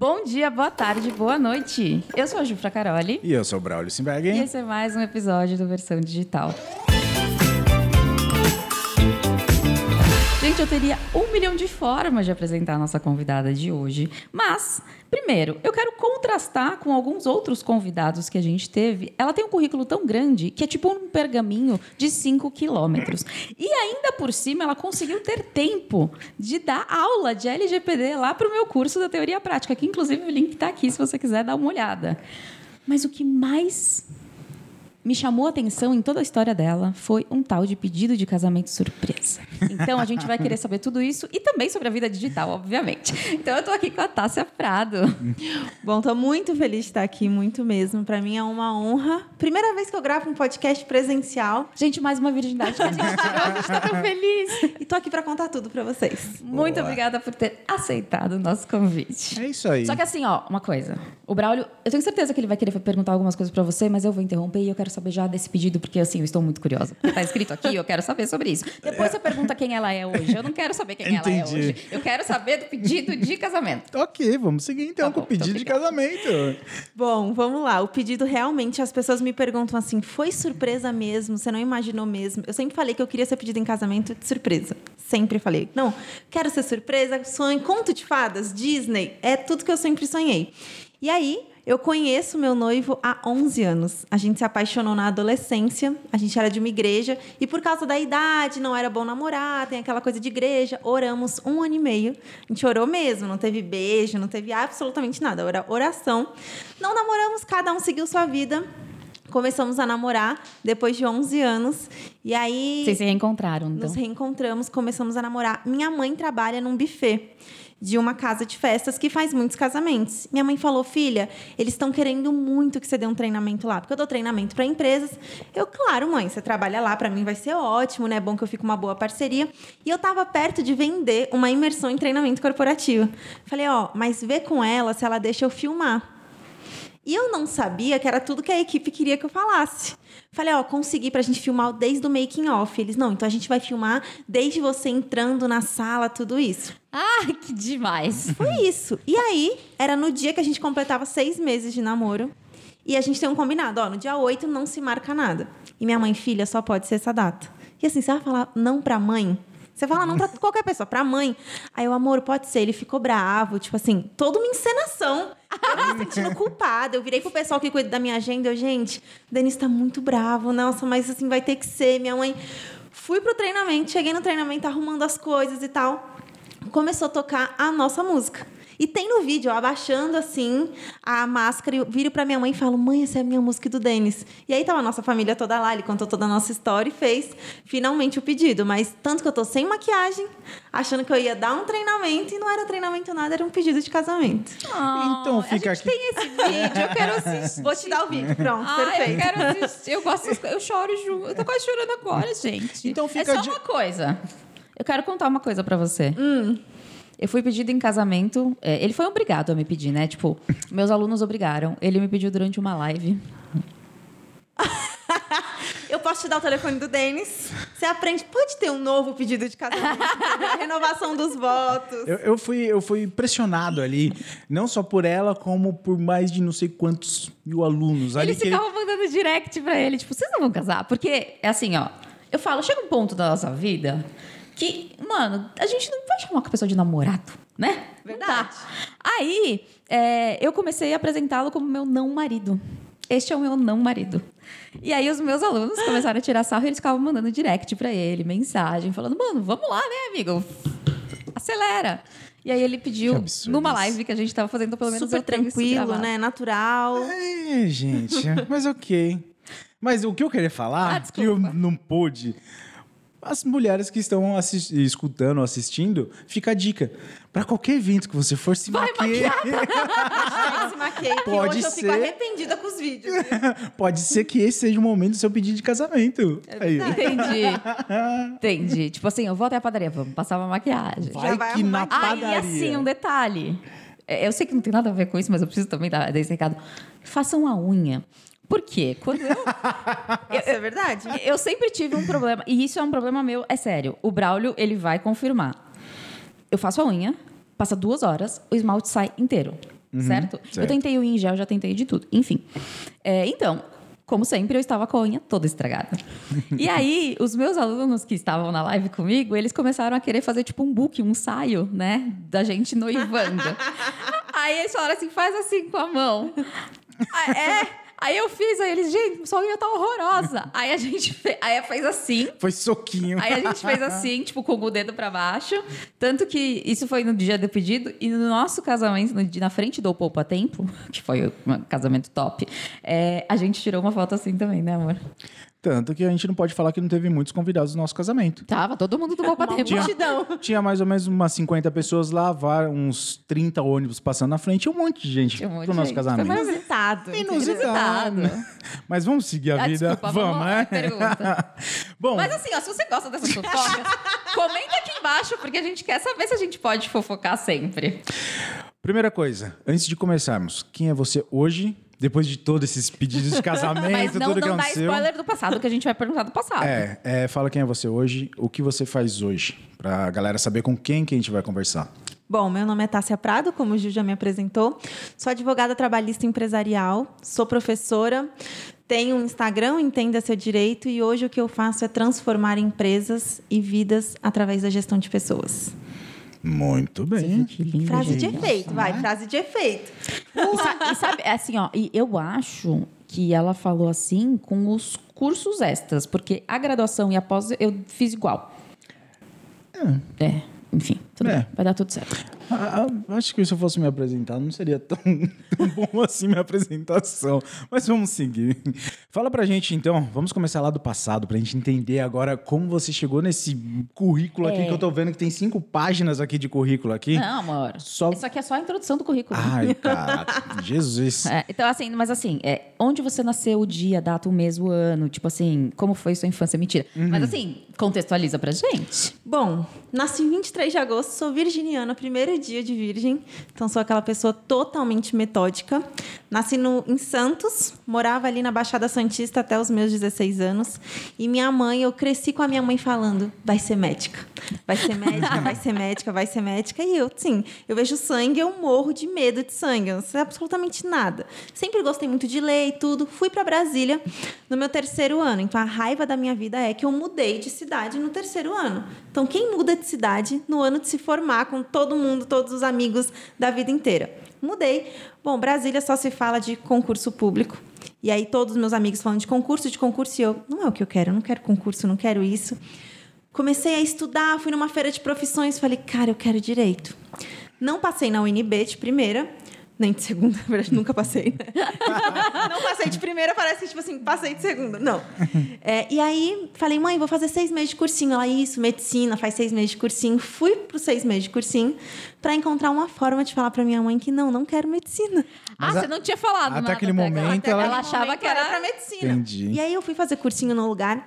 Bom dia, boa tarde, boa noite. Eu sou a Jufra Caroli. E eu sou o Braulio Simberg. E esse é mais um episódio do Versão Digital. Gente, eu teria um milhão de formas de apresentar a nossa convidada de hoje. Mas, primeiro, eu quero contrastar com alguns outros convidados que a gente teve. Ela tem um currículo tão grande que é tipo um pergaminho de 5 quilômetros. E ainda por cima, ela conseguiu ter tempo de dar aula de LGPD lá para o meu curso da teoria prática, que inclusive o link está aqui se você quiser dar uma olhada. Mas o que mais me chamou a atenção em toda a história dela foi um tal de pedido de casamento surpresa. Então a gente vai querer saber tudo isso e também sobre a vida digital, obviamente. Então eu tô aqui com a Tássia Prado. Bom, tô muito feliz de estar aqui, muito mesmo. Para mim é uma honra. Primeira vez que eu gravo um podcast presencial. Gente, mais uma virgindade que a gente tirou, a gente tá tão feliz. E tô aqui para contar tudo para vocês. Muito obrigada por ter aceitado o nosso convite. É isso aí. Só que assim, ó, uma coisa. O Braulio, eu tenho certeza que ele vai querer perguntar algumas coisas para você, mas eu vou interromper e eu quero saber já desse pedido, porque assim, eu estou muito curiosa. Tá escrito aqui, eu quero saber sobre isso. Depois você pergunta quem ela é hoje. Eu não quero saber quem ela é Entendi. hoje. Eu quero saber do pedido de casamento. Ok, vamos seguir então Tá com bom, o pedido de casamento. Bom, vamos lá. O pedido realmente, as pessoas me perguntam assim: foi surpresa mesmo? Você não imaginou mesmo? Eu sempre falei que eu queria ser pedido em casamento de surpresa. Sempre falei. Não, quero ser surpresa, sonho, conto de fadas, Disney, é tudo que eu sempre sonhei. E aí, eu conheço meu noivo há 11 anos. A gente se apaixonou na adolescência, a gente era de uma igreja, e por causa da idade, não era bom namorar, tem aquela coisa de igreja. Oramos um ano e meio. A gente orou mesmo, não teve beijo, não teve absolutamente nada, era oração. Não namoramos, cada um seguiu sua vida. Começamos a namorar depois de 11 anos. E aí. Vocês se reencontraram, então. Nos reencontramos, começamos a namorar. Minha mãe trabalha num buffet de uma casa de festas que faz muitos casamentos. Minha mãe falou: "Filha, eles estão querendo muito que você dê um treinamento lá, porque eu dou treinamento para empresas". Eu, claro, mãe, você trabalha lá, para mim vai ser ótimo, né? É bom que eu fique uma boa parceria. E eu tava perto de vender uma imersão em treinamento corporativo. Falei: "Ó, mas vê com ela se ela deixa eu filmar". E eu não sabia que era tudo que a equipe queria que eu falasse. Falei, ó, consegui pra gente filmar desde o making off. Eles, não, então a gente vai filmar desde você entrando na sala, tudo isso. Ah, que demais. Foi isso. E aí, era no dia que a gente completava seis meses de namoro. E a gente tem um combinado, ó, no dia 8 não se marca nada. E minha mãe, filha, só pode ser essa data. E assim, você vai falar não pra mãe? Você fala não pra qualquer pessoa, pra mãe. Aí o amor, pode ser. Ele ficou bravo, tipo assim, toda uma encenação. Eu me sentindo culpada. Eu virei pro pessoal que cuida da minha agenda. Eu, gente, o Denis tá muito bravo. Nossa, mas assim, vai ter que ser. Minha mãe. Fui pro treinamento, cheguei no treinamento arrumando as coisas e tal. Começou a tocar a nossa música. E tem no vídeo, eu abaixando assim a máscara, eu viro pra minha mãe e falo: Mãe, essa é a minha música do Denis. E aí tava a nossa família toda lá, ele contou toda a nossa história e fez finalmente o pedido. Mas tanto que eu tô sem maquiagem, achando que eu ia dar um treinamento e não era treinamento nada, era um pedido de casamento. Então fica a gente aqui. tem esse vídeo, eu quero assistir. Vou te dar o vídeo, pronto, Ah, eu perfeito. quero assistir. Eu gosto, eu choro junto. Eu tô quase chorando agora, gente. Então fica é só de- uma coisa. Eu quero contar uma coisa pra você. Eu fui pedido em casamento. é, ele foi obrigado a me pedir, né? Tipo, meus alunos obrigaram. Ele me pediu durante uma live. Eu posso te dar o telefone do Denis. Você aprende, pode ter um novo pedido de casamento, a renovação dos votos. Eu, eu fui, eu fui pressionado ali, não só por ela, como por mais de não sei quantos mil alunos ali. Eles que- ficavam mandando direct pra ele, tipo, vocês não vão casar? Porque é assim, ó. Eu falo, chega um ponto da nossa vida que, mano, a gente não vai chamar a pessoa de namorado, né? Verdade. Aí, é, eu comecei a apresentá-lo como meu não marido. Este é o meu não marido. E aí, os meus alunos começaram a tirar sarro e eles ficavam mandando direct pra ele, mensagem, falando, mano, vamos lá, né, amigo? Acelera. E aí, ele pediu, numa live que a gente tava fazendo, pelo menos Super tranquilo, né? Natural. É, gente, mas ok. Mas o que eu queria falar, Ah, que eu não pude. As mulheres que estão escutando, assistindo, fica a dica. Pra qualquer evento que você for, se Vai maqueie. Gente, se maquei, que Pode hoje eu fico ser. arrependida com os vídeos. Pode ser que esse seja o momento do seu pedido de casamento. Aí. Entendi. Entendi. Tipo assim, eu vou até a padaria, vamos passar uma maquiagem. Vai, vai que na. Ah, padaria. e assim, um detalhe. É, Eu sei que não tem nada a ver com isso, mas eu preciso também dar, dar esse recado. Façam a unha. Por quê? Quando eu, Isso é verdade? eu sempre tive um problema, e isso é um problema meu, é sério. O Braulio, ele vai confirmar. Eu faço a unha, passa duas horas, o esmalte sai inteiro. certo? Eu certo. tentei o em gel, já tentei de tudo. Enfim. É, então, como sempre, eu estava com a unha toda estragada. E aí, os meus alunos que estavam na live comigo, eles começaram a querer fazer tipo um book, um ensaio, né? Da gente noivando. aí eles falaram assim: faz assim com a mão. Ah, é. Aí eu fiz, aí eles, gente, sua unha tá horrorosa. Aí a gente fez, aí fez assim. Foi soquinho. Aí a gente fez assim, tipo, com o dedo pra baixo. Tanto que isso foi no dia do pedido. E no nosso casamento, no na frente do Poupa Tempo, que foi um casamento top, é, a gente tirou uma foto assim também, né, amor? Tanto que a gente não pode falar que não teve muitos convidados no nosso casamento. Tava todo mundo do Poupa Tempo. Tinha, tinha mais ou menos umas 50 pessoas lá, uns 30 ônibus passando na frente e um monte de gente um monte pro nosso gente. casamento. Foi. Inusitado. Inusitado. Mas vamos seguir a Ah, vida? desculpa, vamos né? à pergunta. Bom, Mas assim, ó, se você gosta dessas fofocas, comenta aqui embaixo, porque a gente quer saber se a gente pode fofocar sempre. primeira coisa, antes de começarmos, quem é você hoje? Depois de todos esses pedidos de casamento, Mas não, tudo que não dá aconteceu. spoiler do passado, que a gente vai perguntar do passado. É, é, fala quem é você hoje, o que você faz hoje, pra galera saber com quem que a gente vai conversar. Bom, meu nome é Tássia Prado, como o Gil já me apresentou. Sou advogada trabalhista empresarial, sou professora, tenho um Instagram, Entenda Seu Direito, e hoje o que eu faço é transformar empresas e vidas através da gestão de pessoas. Muito bem. Que lindo, Frase de gente. efeito, vai, frase de efeito. E, e sabe, é assim, ó, e eu acho que ela falou assim com os cursos extras, porque a graduação e a pós eu fiz igual. É, enfim, tudo É. bem, vai dar tudo certo. Ah, acho que se eu fosse me apresentar, não seria tão, tão bom assim minha apresentação. Mas vamos seguir. Fala pra gente, então, vamos começar lá do passado, pra gente entender agora como você chegou nesse currículo aqui, É. que eu tô vendo que tem cinco páginas aqui de currículo aqui. Não, amor. Só- Isso aqui é só a introdução do currículo. Ai, cara, Jesus. É, então, assim, mas assim, é, onde você nasceu, o dia, a data, o mês, o ano, tipo assim, como foi sua infância? Mentira. Mas assim, contextualiza pra gente. Bom, nasci 23 de agosto, sou virginiana, primeiro dia de virgem, então sou aquela pessoa totalmente metódica. Nasci no, em Santos, morava ali na Baixada Santista até os meus 16 anos. E minha mãe, eu cresci com a minha mãe falando: vai ser médica, vai ser médica, vai ser médica, vai ser médica. E eu, sim, eu vejo sangue, eu morro de medo de sangue, eu não sei absolutamente nada. Sempre gostei muito de ler e tudo. Fui para Brasília no meu terceiro ano, então a raiva da minha vida é que eu mudei de cidade no terceiro ano. Então, quem muda de cidade no ano de se formar com todo mundo, todos os amigos da vida inteira? Mudei. Bom, Brasília só se fala de concurso público. E aí todos os meus amigos falando de concurso, de concurso, e eu, não é o que eu quero, eu não quero concurso, não quero isso. Comecei a estudar, fui numa feira de profissões, falei, cara, eu quero direito. Não passei na UNB de primeira, nem de segunda, na verdade, nunca passei. né? não passei de primeira, parece tipo assim, passei de segunda. Não. É, e aí, falei, mãe, vou fazer seis meses de cursinho. Ela, isso, medicina, faz seis meses de cursinho. Fui para os seis meses de cursinho para encontrar uma forma de falar para minha mãe que não, não quero medicina. Mas ah, a- você não tinha falado até nada aquele momento Até ela- ela achava que era... para medicina. Entendi. E aí eu fui fazer cursinho num lugar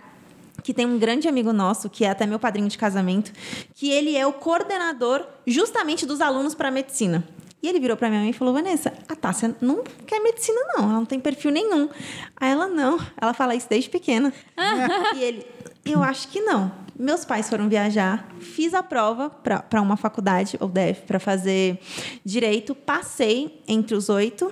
que tem um grande amigo nosso, que é até meu padrinho de casamento, que ele é o coordenador justamente dos alunos para medicina. E ele virou para minha mãe e falou: Vanessa, a Tássia não quer medicina, não. Ela não tem perfil nenhum. Aí ela, não. Ela fala isso desde pequena. e ele, eu acho que não. Meus pais foram viajar, fiz a prova para uma faculdade, ou DEF, para fazer direito, passei entre os oito.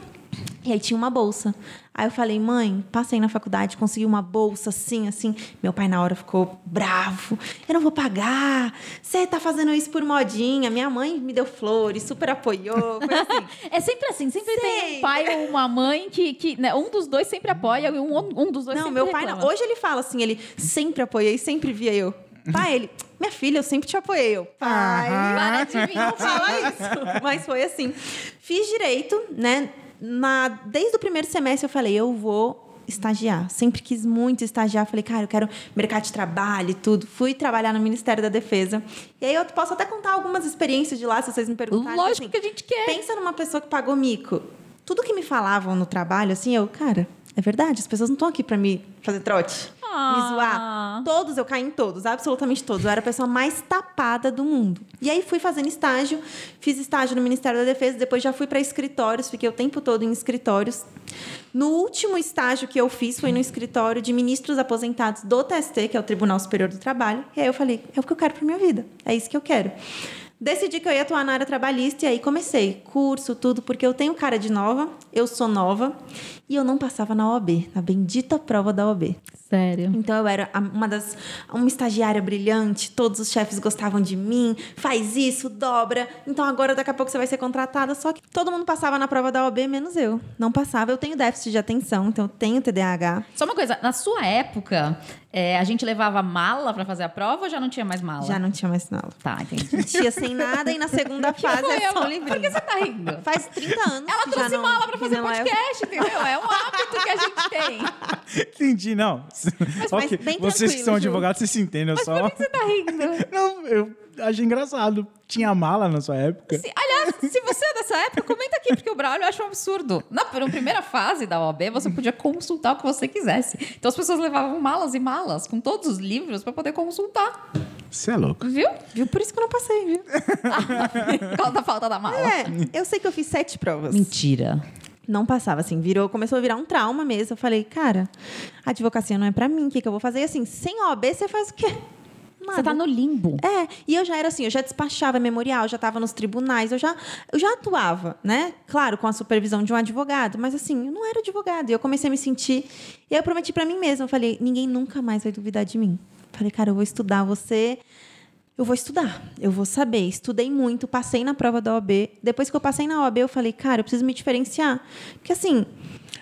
E aí tinha uma bolsa. Aí eu falei, mãe, passei na faculdade, consegui uma bolsa assim, assim. Meu pai na hora ficou bravo. Eu não vou pagar. Você tá fazendo isso por modinha. Minha mãe me deu flores, super apoiou. Assim. É sempre assim, sempre tem Sei. um pai ou uma mãe que, que né, um dos dois sempre apoia e um, um dos dois Não, sempre meu pai não. Hoje ele fala assim, ele sempre apoiei, sempre via eu. Pai, ele, minha filha, eu sempre te apoiei. Eu, pai, Para de vir. não fala isso. Mas foi assim. Fiz direito, né? Na, desde o primeiro semestre eu falei, eu vou estagiar. Sempre quis muito estagiar. Falei, cara, eu quero mercado de trabalho e tudo. Fui trabalhar no Ministério da Defesa. E aí eu posso até contar algumas experiências de lá, se vocês me perguntarem. Lógico assim, que a gente quer. Pensa numa pessoa que pagou mico. Tudo que me falavam no trabalho, assim, eu, cara, é verdade, as pessoas não estão aqui para me fazer trote, Ah. me zoar. Todos, eu caí em todos, absolutamente todos. Eu era a pessoa mais tapada do mundo. E aí fui fazendo estágio, fiz estágio no Ministério da Defesa, depois já fui para escritórios, fiquei o tempo todo em escritórios. No último estágio que eu fiz foi no escritório de ministros aposentados do TST, que é o Tribunal Superior do Trabalho. E aí eu falei, é o que eu quero para minha vida, é isso que eu quero. Decidi que eu ia atuar na área trabalhista e aí comecei curso, tudo, porque eu tenho cara de nova, eu sou nova e eu não passava na OAB, na bendita prova da OAB. Sério. Então eu era uma das uma estagiária brilhante, todos os chefes gostavam de mim, faz isso, dobra. Então agora daqui a pouco você vai ser contratada, só que todo mundo passava na prova da OAB menos eu. Não passava, eu tenho déficit de atenção, então eu tenho TDAH. Só uma coisa, na sua época, é, a gente levava mala pra fazer a prova ou já não tinha mais mala? Já não tinha mais sinal. Tá, entendi. Tinha sem nada e na segunda fase é só livrinho. Por que você tá rindo? Faz 30 anos Ela que já trouxe não, mala pra que fazer é- podcast, entendeu? É um hábito que a gente tem. Entendi, não. mas Ok, bem Vocês que são advogados, vocês se entendem. Eu Mas só... por que você tá rindo? Não, eu achei engraçado. Tinha mala na sua época? Se- aliás, se você é dessa época, comenta aqui, porque o Braulio acha um absurdo. Na pr- primeira fase da OAB, você podia consultar o que você quisesse. Então as pessoas levavam malas e malas com todos os livros pra poder consultar. Você é louco. Viu? Viu? Por isso que eu não passei, viu? Por causa da falta da mala. É, eu sei que eu fiz sete provas. Mentira. Não passava, assim, virou, começou a virar um trauma mesmo. Eu falei, cara, a advocacia não é pra mim, o que, que eu vou fazer? E assim, sem OAB, você faz o quê? Nada. Você tá no limbo. É, e eu já era assim, eu já despachava memorial, já estava nos tribunais, eu já, eu já atuava, né? Claro, com a supervisão de um advogado, mas assim, eu não era advogado. E eu comecei a me sentir. E aí eu prometi pra mim mesma, eu falei, ninguém nunca mais vai duvidar de mim. Falei, cara, eu vou estudar você. Eu vou estudar, eu vou saber. Estudei muito, passei na prova da OAB. Depois que eu passei na OAB, eu falei, cara, eu preciso me diferenciar. Porque assim,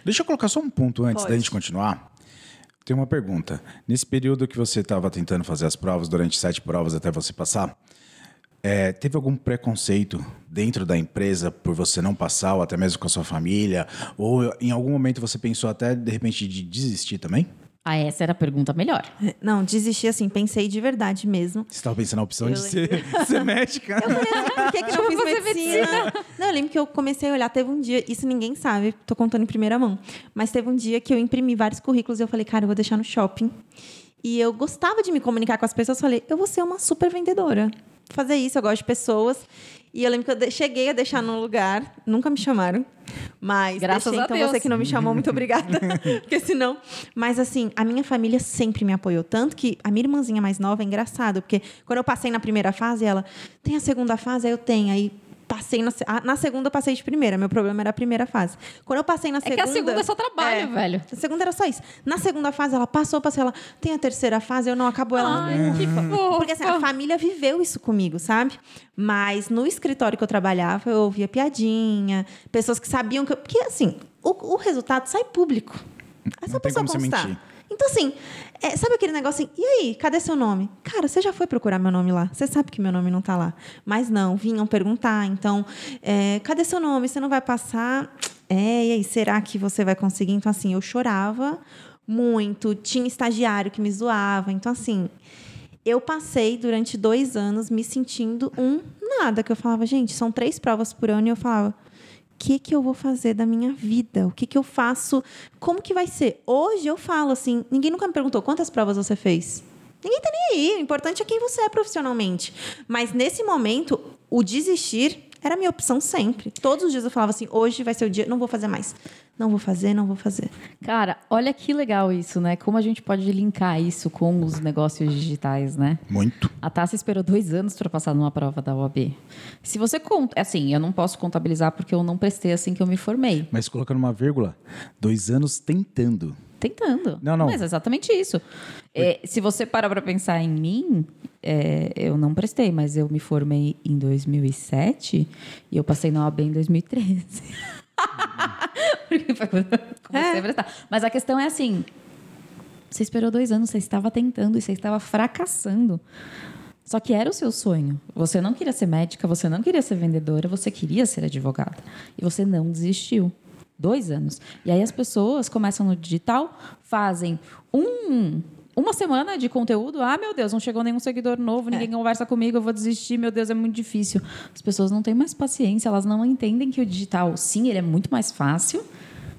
Deixa eu colocar só um ponto antes Pode. da gente continuar. Tem uma pergunta. Nesse período que você estava tentando fazer as provas, durante sete provas até você passar, é, teve algum preconceito dentro da empresa por você não passar, ou até mesmo com a sua família? Ou em algum momento você pensou até, de repente, de desistir também? Ah, essa era a pergunta melhor. não, desisti assim, pensei de verdade mesmo. Você estava pensando na opção Eu de ser, ser médica? Eu falei assim, por que, que não Eu fiz fazer medicina? Não, eu lembro que eu comecei a olhar, teve um dia, isso ninguém sabe, tô contando em primeira mão, mas teve um dia que eu imprimi vários currículos e eu falei, cara, eu vou deixar no shopping. E eu gostava de me comunicar com as pessoas, falei, eu vou ser uma super vendedora. Fazer isso, eu gosto de pessoas. E eu lembro que eu de- cheguei a deixar num lugar, nunca me chamaram, mas Graças deixei, a então Deus. você que não me chamou, muito obrigada. Porque senão. Mas assim, a minha família sempre me apoiou. Tanto que a minha irmãzinha mais nova é engraçado, porque quando eu passei na primeira fase, ela tem a segunda fase, aí eu tenho. Aí passei na, ah, na segunda, eu passei de primeira. Meu problema era a primeira fase. Quando eu passei na É segunda. que a segunda é só trabalho, É. velho. A segunda era só isso. Na segunda fase, ela passou, passei ela. Tem a terceira fase, eu não acabou ela. Ai, que fofo. Porque assim, a família viveu isso comigo, sabe? Mas no escritório que eu trabalhava, eu ouvia piadinha, pessoas que sabiam que. eu- Porque assim, o, o resultado sai público. É só Não a tem pessoa como você constar. mentir. Então, assim, é, sabe aquele negócio assim, e aí, cadê seu nome? Cara, você já foi procurar meu nome lá? Você sabe que meu nome não tá lá. Mas não, vinham perguntar. Então, é, cadê seu nome? Você não vai passar? É, e aí, será que você vai conseguir? Então, assim, eu chorava muito, tinha estagiário que me zoava. Então, assim, eu passei durante dois anos me sentindo um nada, que eu falava, gente, são três provas por ano, e eu falava, que, que eu vou fazer da minha vida? O que, que eu faço? Como que vai ser? Hoje eu falo assim, ninguém nunca me perguntou quantas provas você fez. Ninguém tá nem aí. O importante é quem você é profissionalmente. Mas nesse momento, o desistir era a minha opção sempre. Todos os dias eu falava assim: hoje vai ser o dia, não vou fazer mais. Não vou fazer, não vou fazer. Cara, olha que legal isso, né? Como a gente pode linkar isso com os negócios digitais, né? Muito. A Tassi esperou dois anos para passar numa prova da OAB. Se você conta. Assim, eu não posso contabilizar porque eu não prestei assim que eu me formei. Mas colocando uma vírgula, dois anos tentando. Tentando. Não, não. Mas é exatamente isso. É, se você parar para pensar em mim, é, eu não prestei, mas eu me formei em 2007 e eu passei na OAB em 2013. Porque foi comecei É. a prestar. Mas a questão é assim: você esperou dois anos, você estava tentando e você estava fracassando. Só que era o seu sonho. Você não queria ser médica, você não queria ser vendedora, você queria ser advogada. E você não desistiu. Dois anos. E aí as pessoas começam no digital, fazem um, uma semana de conteúdo. Ah, meu Deus, não chegou nenhum seguidor novo, ninguém conversa comigo, eu vou desistir, meu Deus, é muito difícil. As pessoas não têm mais paciência, elas não entendem que o digital, sim, ele é muito mais fácil,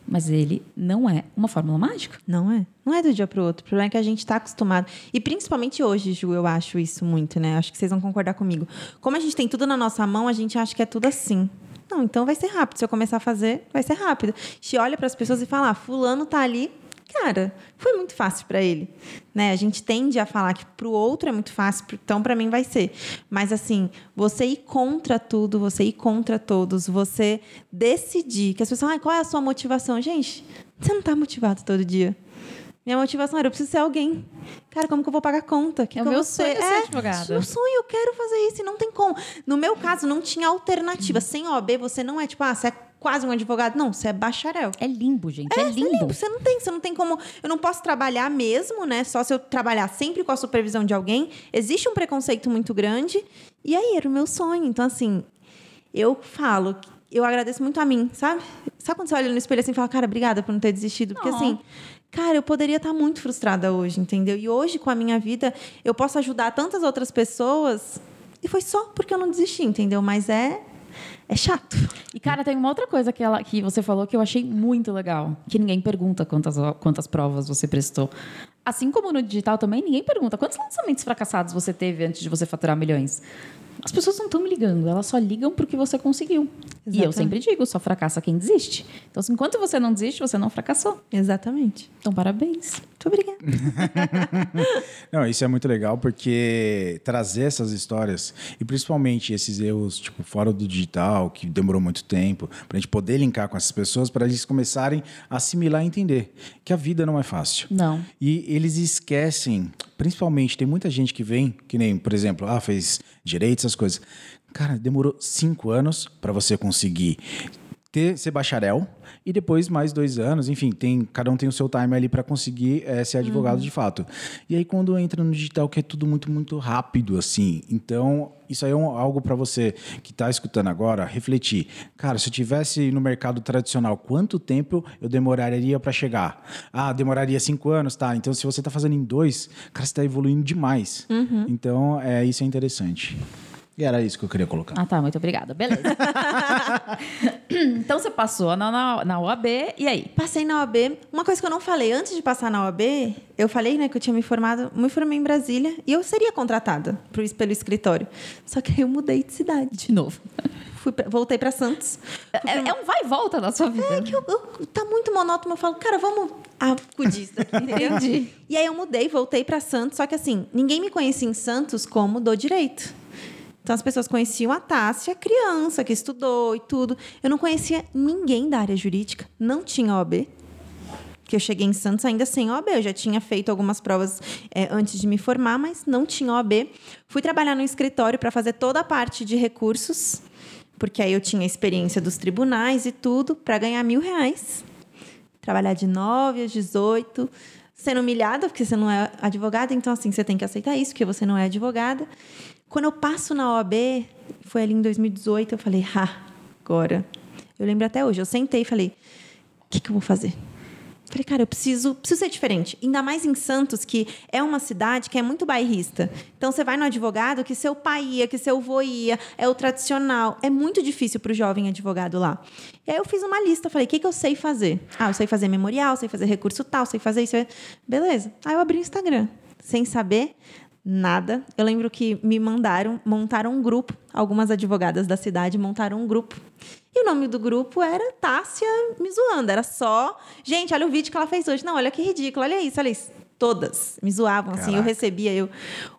mas ele não é uma fórmula mágica. Não é. Não é do dia para o outro. O problema é que a gente está acostumado. E principalmente hoje, Ju, eu acho isso muito, né? Acho que vocês vão concordar comigo. Como a gente tem tudo na nossa mão, a gente acha que é tudo assim. Não, então vai ser rápido. Se eu começar a fazer, vai ser rápido. A gente olha para as pessoas e fala: ah, fulano tá ali, cara, foi muito fácil para ele, né? A gente tende a falar que para o outro é muito fácil, então para mim vai ser. Mas assim, você ir contra tudo, você ir contra todos, você decidir que as pessoas, ah, qual é a sua motivação, gente? Você não está motivado todo dia. Minha motivação era, eu preciso ser alguém. Cara, como que eu vou pagar conta? Que é o meu sonho ser é, advogada. Meu sonho, eu quero fazer isso e não tem como. No meu caso, não tinha alternativa. Sem OAB, você não é tipo, ah, você é quase um advogado. Não, você é bacharel. É limbo, gente. É, É, limbo. limpo. Você não tem, você não tem como. Eu não posso trabalhar mesmo, né? Só se eu trabalhar sempre com a supervisão de alguém. Existe um preconceito muito grande. E aí era o meu sonho. Então, assim, eu falo, eu agradeço muito a mim, sabe? Sabe quando você olha no espelho assim e fala, cara, obrigada por não ter desistido? Porque Oh. assim. Cara, eu poderia estar muito frustrada hoje, entendeu? E hoje, com a minha vida, eu posso ajudar tantas outras pessoas. E foi só porque eu não desisti, entendeu? Mas é. É chato. E, cara, tem uma outra coisa que, ela, que você falou que eu achei muito legal. Que ninguém pergunta quantas, quantas provas você prestou. Assim como no digital também, ninguém pergunta quantos lançamentos fracassados você teve antes de você faturar milhões. As pessoas não estão me ligando, elas só ligam porque você conseguiu. E eu Exatamente. sempre digo, só fracassa quem desiste. Então, assim, enquanto você não desiste, você não fracassou. Exatamente. Então, parabéns. Muito obrigada. Não, isso é muito legal porque trazer essas histórias e principalmente esses erros, tipo, fora do digital, que demorou muito tempo, pra gente poder linkar com essas pessoas, para eles começarem a assimilar e entender que a vida não é fácil. Não. E eles esquecem, principalmente, tem muita gente que vem, que nem, por exemplo, ah, fez direito, essas coisas. Cara, demorou cinco anos para você conseguir ter, ser bacharel e depois mais dois anos, enfim, tem, cada um tem o seu time ali para conseguir eh, ser advogado de fato. E aí quando entra no digital que é tudo muito muito rápido assim, então isso aí é um- algo para você que está escutando agora refletir. Cara, se eu tivesse no mercado tradicional, quanto tempo eu demoraria para chegar? Ah, demoraria cinco anos, tá? Então se você está fazendo em dois, cara, você está evoluindo demais. Então é isso é interessante. E era isso que eu queria colocar. Ah, tá. Muito obrigada. Beleza. então, você passou na, na, na OAB. E aí? Passei na OAB. Uma coisa que eu não falei antes de passar na OAB, eu falei, né, que eu tinha me formado, me formei em Brasília e eu seria contratada pro, pelo escritório. Só que aí eu mudei de cidade. De novo. Fui pra- voltei para Santos. É, é um vai e volta na sua vida. É que eu, eu- tá muito monótono. Eu falo, cara, vamos acudir isso daqui, entendeu? Entendi. E aí eu mudei, voltei para Santos. Só que assim, ninguém me conhecia em Santos como do direito. Então as pessoas conheciam a Tássia, criança que estudou e tudo. Eu não conhecia ninguém da área jurídica. Não tinha OAB. Que eu cheguei em Santos ainda sem OAB. Eu já tinha feito algumas provas é, antes de me formar, mas não tinha OAB. Fui trabalhar no escritório para fazer toda a parte de recursos, porque aí eu tinha experiência dos tribunais e tudo, para ganhar mil reais. Trabalhar de 9 às 18, sendo humilhada, porque você não é advogada, então assim, você tem que aceitar isso, porque você não é advogada. Quando eu passo na OAB, foi ali em 2018, eu falei, ah, agora. Eu lembro até hoje, eu sentei e falei, o que, que eu vou fazer? Falei, cara, eu preciso, preciso ser diferente. Ainda mais em Santos, que é uma cidade que é muito bairrista. Então, você vai no advogado que seu pai ia, que seu avô ia, é o tradicional. É muito difícil para o jovem advogado lá. E aí, eu fiz uma lista. Falei, o que, que eu sei fazer? Ah, eu sei fazer memorial, sei fazer recurso tal, sei fazer isso. Beleza. Aí, eu abri o Instagram, sem saber nada. Eu lembro que me mandaram, montaram um grupo. Algumas advogadas da cidade montaram um grupo. E o nome do grupo era Tássia me zoando. Era só, gente, olha o vídeo que ela fez hoje. Não, olha que ridículo, olha isso, olha isso. Todas me zoavam, assim, eu Caraca. recebia. eu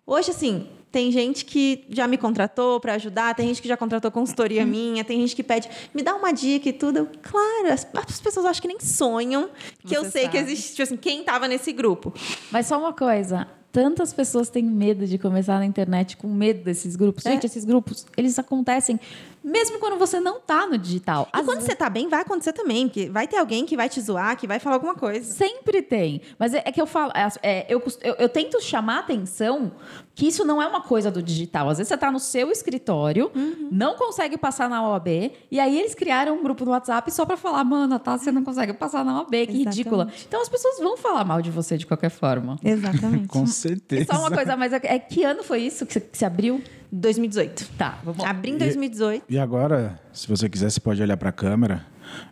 Hoje, assim, tem gente que já me contratou para ajudar, tem gente que já contratou consultoria minha, tem gente que pede, me dá uma dica e tudo. Eu, claro, as, as pessoas acho que nem sonham que eu Você sei que sabe. existe, tipo assim, quem tava nesse grupo. Mas só uma coisa. Tantas pessoas têm medo de começar na internet com medo desses grupos. É. Gente, esses grupos, eles acontecem mesmo quando você não tá no digital. E quando você tá bem, vai acontecer também, porque vai ter alguém que vai te zoar, que vai falar alguma coisa. Sempre tem. Mas é, é que eu falo, é, é, eu, eu, eu tento chamar atenção que isso não é uma coisa do digital. Às vezes você está no seu escritório, Uhum. não consegue passar na OAB, e aí eles criaram um grupo no WhatsApp só para falar, mana, tá, você não consegue passar na OAB, que Exatamente. ridícula. Então as pessoas vão falar mal de você de qualquer forma. Exatamente. Com E certeza. só uma coisa, mas é, é que ano foi isso que você abriu? 2018. Tá, vamos Abri em E- 2018. E agora, se você quiser, você pode olhar para a câmera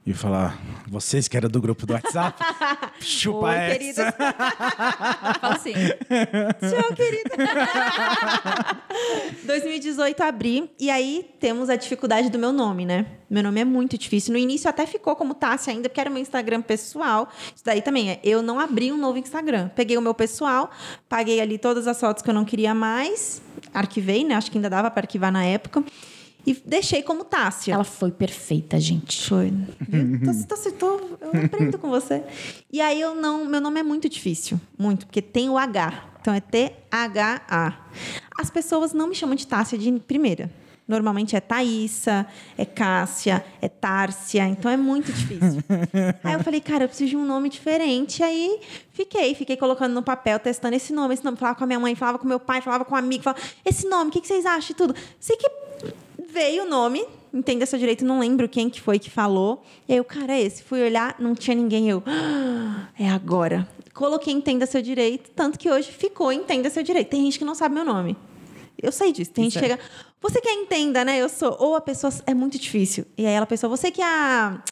e falar: vocês que eram do grupo do WhatsApp. Chupa Oi, essa. Fala assim. Tchau, querida. 2018 abri, e aí temos a dificuldade do meu nome, né? Meu nome é muito difícil. No início até ficou como Tássia ainda, porque era meu Instagram pessoal. Isso daí também é. Eu não abri um novo Instagram. Peguei o meu pessoal, paguei ali todas as fotos que eu não queria mais, arquivei, né? Acho que ainda dava para arquivar na época. E deixei como Tássia. Ela foi perfeita, gente. Foi. Tô, tô, tô, eu aprendo com você. E aí eu não. Meu nome é muito difícil. Muito, porque tem o H. Então é T-H-A. As pessoas não me chamam de Tássia de primeira. Normalmente é Thaísa, é Cássia, é Tárcia, então é muito difícil. aí eu falei, cara, eu preciso de um nome diferente. Aí fiquei, fiquei colocando no papel, testando esse nome, esse nome. Falava com a minha mãe, falava com meu pai, falava com um amigo, falava, esse nome, o que, que vocês acham e tudo? Sei que veio o nome, entenda seu direito, não lembro quem que foi que falou. E aí eu, cara, é esse. Fui olhar, não tinha ninguém. Eu, "Ah, é agora. Coloquei Entenda Seu Direito, tanto que hoje ficou Entenda Seu Direito. Tem gente que não sabe meu nome. Eu sei disso. Tem gente que é. chega. Você quer entenda, né? Eu sou. Ou a pessoa. É muito difícil. E aí ela, a pessoa, você que é a.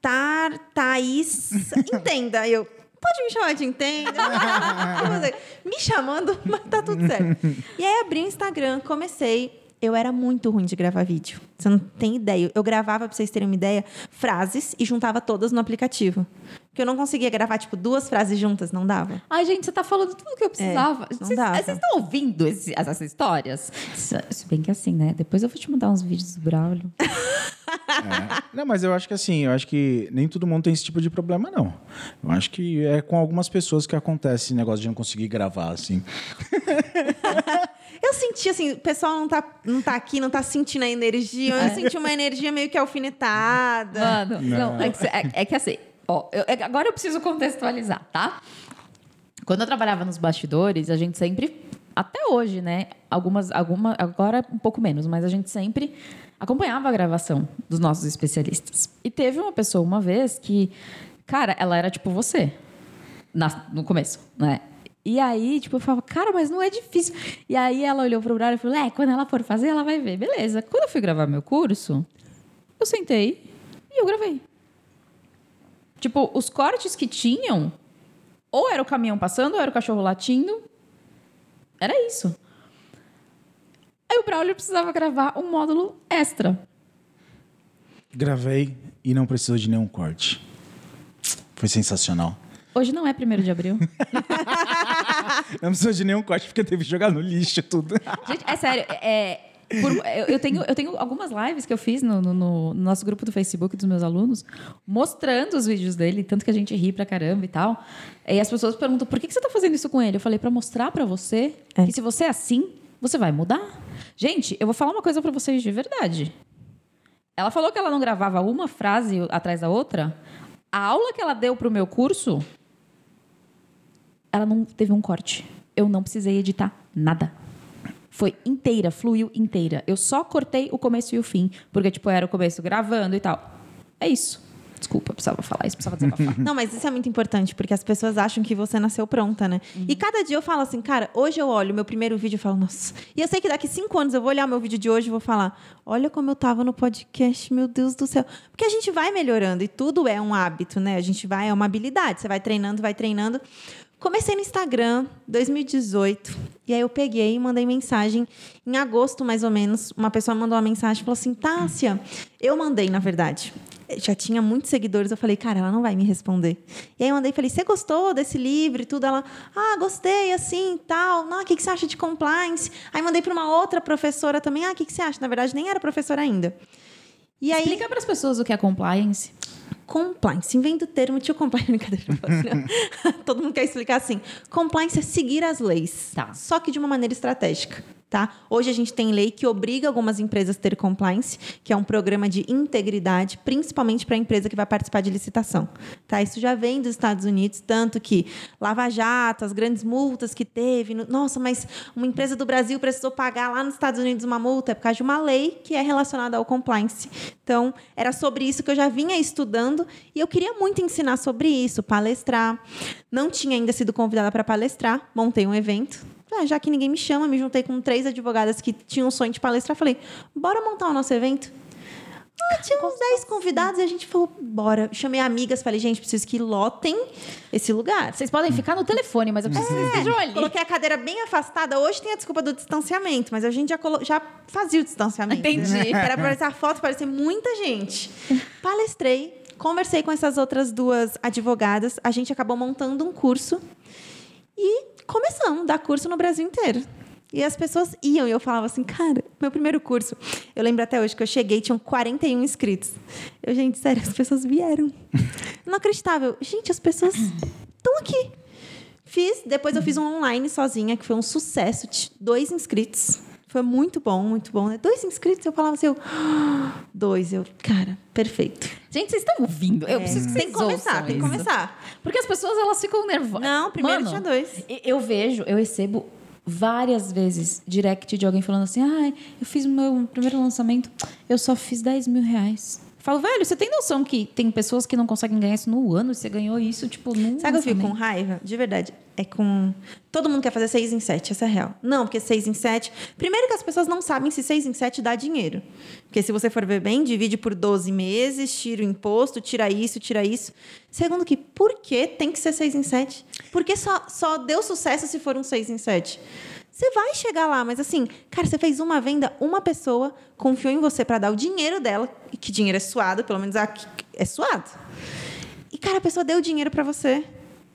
Tar, Thaís. Entenda. Eu. Pode me chamar de entenda. Me chamando, mas tá tudo certo. E aí abri o Instagram, comecei. Eu era muito ruim de gravar vídeo. Você não tem ideia. Eu gravava, pra vocês terem uma ideia, frases e juntava todas no aplicativo. Porque eu não conseguia gravar, tipo, duas frases juntas, não dava. Ai, gente, você tá falando tudo que eu precisava. não Vocês dava. vocês estão ouvindo esse- essas histórias? Se se bem que assim, né? Depois eu vou te mandar uns vídeos do Braulio. É. Não, mas eu acho que assim, eu acho que nem todo mundo tem esse tipo de problema, não. Eu acho que é com algumas pessoas que acontece esse negócio de não conseguir gravar, assim. Eu senti assim, o pessoal não tá, não tá aqui, não tá sentindo a energia. Eu senti uma energia meio que alfinetada. Mano, não, é, que, é- é que assim, ó, eu- é- agora eu preciso contextualizar, tá? Quando eu trabalhava nos bastidores, a gente sempre, até hoje, né? Algumas, alguma, agora um pouco menos, mas a gente sempre acompanhava a gravação dos nossos especialistas. E teve uma pessoa uma vez que, cara, ela era tipo você, na- no começo, né? E aí, tipo, eu falava, cara, mas não é difícil. E aí ela olhou pro Braulio e falou, é, quando ela for fazer, ela vai ver. Beleza. Quando eu fui gravar meu curso, eu sentei e eu gravei. Tipo, os cortes que tinham, ou era o caminhão passando, ou era o cachorro latindo. Era isso. Aí o Braulio precisava gravar um módulo extra. Gravei e não precisou de nenhum corte. Foi sensacional. Hoje não é 1 de abril. Não precisou de nenhum corte porque teve que jogar no lixo tudo. Gente, é sério. É, por- eu, eu tenho, eu tenho algumas lives que eu fiz no, no- no nosso grupo do Facebook dos meus alunos, mostrando os vídeos dele, tanto que a gente ri pra caramba e tal. E as pessoas perguntam, por que, que você tá fazendo isso com ele? Eu falei, pra mostrar pra você É. que se você é assim, você vai mudar. Gente, eu vou falar uma coisa pra vocês de verdade. Ela falou que ela não gravava uma frase atrás da outra. A aula que ela deu pro meu curso, ela não teve um corte. Eu não precisei editar nada. Foi inteira, fluiu inteira. Eu só cortei o começo e o fim, porque tipo era o começo gravando e tal. É isso. Desculpa, eu precisava falar isso, precisava desabafar. Não, mas isso é muito importante, porque as pessoas acham que você nasceu pronta, né? E cada dia eu falo assim, cara, hoje eu olho meu primeiro vídeo e falo, nossa. E eu sei que daqui cinco anos eu vou olhar meu vídeo de hoje e vou falar, olha como eu tava no podcast, meu Deus do céu. Porque a gente vai melhorando e tudo é um hábito, né? A gente vai, é uma habilidade. Você vai treinando, vai treinando. Comecei no Instagram, 2018. E aí eu peguei e mandei mensagem em agosto, mais ou menos. Uma pessoa mandou uma mensagem e falou assim: Tássia, eu mandei, na verdade. Já tinha muitos seguidores. Eu falei, cara, ela não vai me responder. E aí eu mandei e falei: você gostou desse livro e tudo? Ela, ah, gostei, assim tal. Não, o que, que você acha de compliance? Aí mandei para uma outra professora também. Ah, o que, que você acha? Na verdade, nem era professora ainda. E aí. Explica para as pessoas o que é compliance. Compliance, inventa o termo, tio compliance, brincadeira. não. Todo mundo quer explicar assim. Compliance é seguir as leis, Tá. só que de uma maneira estratégica. Tá? Hoje a gente tem lei que obriga algumas empresas a ter compliance, que é um programa de integridade, principalmente para a empresa que vai participar de licitação. Tá? Isso já vem dos Estados Unidos, tanto que Lava Jato, as grandes multas que teve. no- Nossa, mas uma empresa do Brasil precisou pagar lá nos Estados Unidos uma multa, é por causa de uma lei que é relacionada ao compliance. Então, era sobre isso que eu já vinha estudando e eu queria muito ensinar sobre isso, palestrar. Não tinha ainda sido convidada para palestrar, montei um evento. Ah, já que ninguém me chama, me juntei com três advogadas que tinham um sonho de palestrar. Falei, bora montar o nosso evento? Ah, tinha uns 10 convidados e a gente falou, bora. Chamei amigas, falei, gente, preciso que lotem esse lugar. Vocês podem ficar no telefone, mas eu preciso que vocês ali. Coloquei a cadeira bem afastada. Hoje tem a desculpa do distanciamento, mas a gente já, colo- já fazia o distanciamento. Entendi. né? Era pra aparecer a foto, parecer muita gente. Palestrei, conversei com essas outras duas advogadas. A gente acabou montando um curso e começamos a dar curso no Brasil inteiro. E as pessoas iam e eu falava assim, cara, meu primeiro curso. Eu lembro até hoje que eu cheguei, tinham 41 inscritos. Eu, gente, sério, as pessoas vieram. Eu, gente, as pessoas estão aqui. Fiz, depois eu fiz um online sozinha, que foi um sucesso. Dois inscritos. Foi muito bom, muito bom. né? Dois inscritos, eu falava assim, eu, "Ah, dois, eu, cara, perfeito. Gente, vocês estão ouvindo? Eu preciso que vocês Tem que começar, tem que começar. Porque as pessoas, elas ficam nervosas. Não, primeiro Mano, tinha dois. Eu vejo, eu recebo várias vezes direct de alguém falando assim, ai, eu fiz meu primeiro lançamento, eu só fiz 10 mil reais. Falo, velho, você tem noção que tem pessoas que não conseguem ganhar isso no ano e você ganhou isso, tipo, num Sabe que eu fico com raiva? De verdade. É com. Todo mundo quer fazer seis em sete, essa é real. Não, porque seis em sete. Primeiro que as pessoas não sabem se seis em sete dá dinheiro. Porque se você for ver bem, divide por 12 meses, tira o imposto, tira isso, tira isso. Segundo que, por que tem que ser seis em sete? Porque só, só deu sucesso se for um seis em sete. Você vai chegar lá, mas assim, cara, você fez uma venda, uma pessoa confiou em você para dar o dinheiro dela, que dinheiro é suado, pelo menos aqui é suado. E, cara, a pessoa deu o dinheiro para você.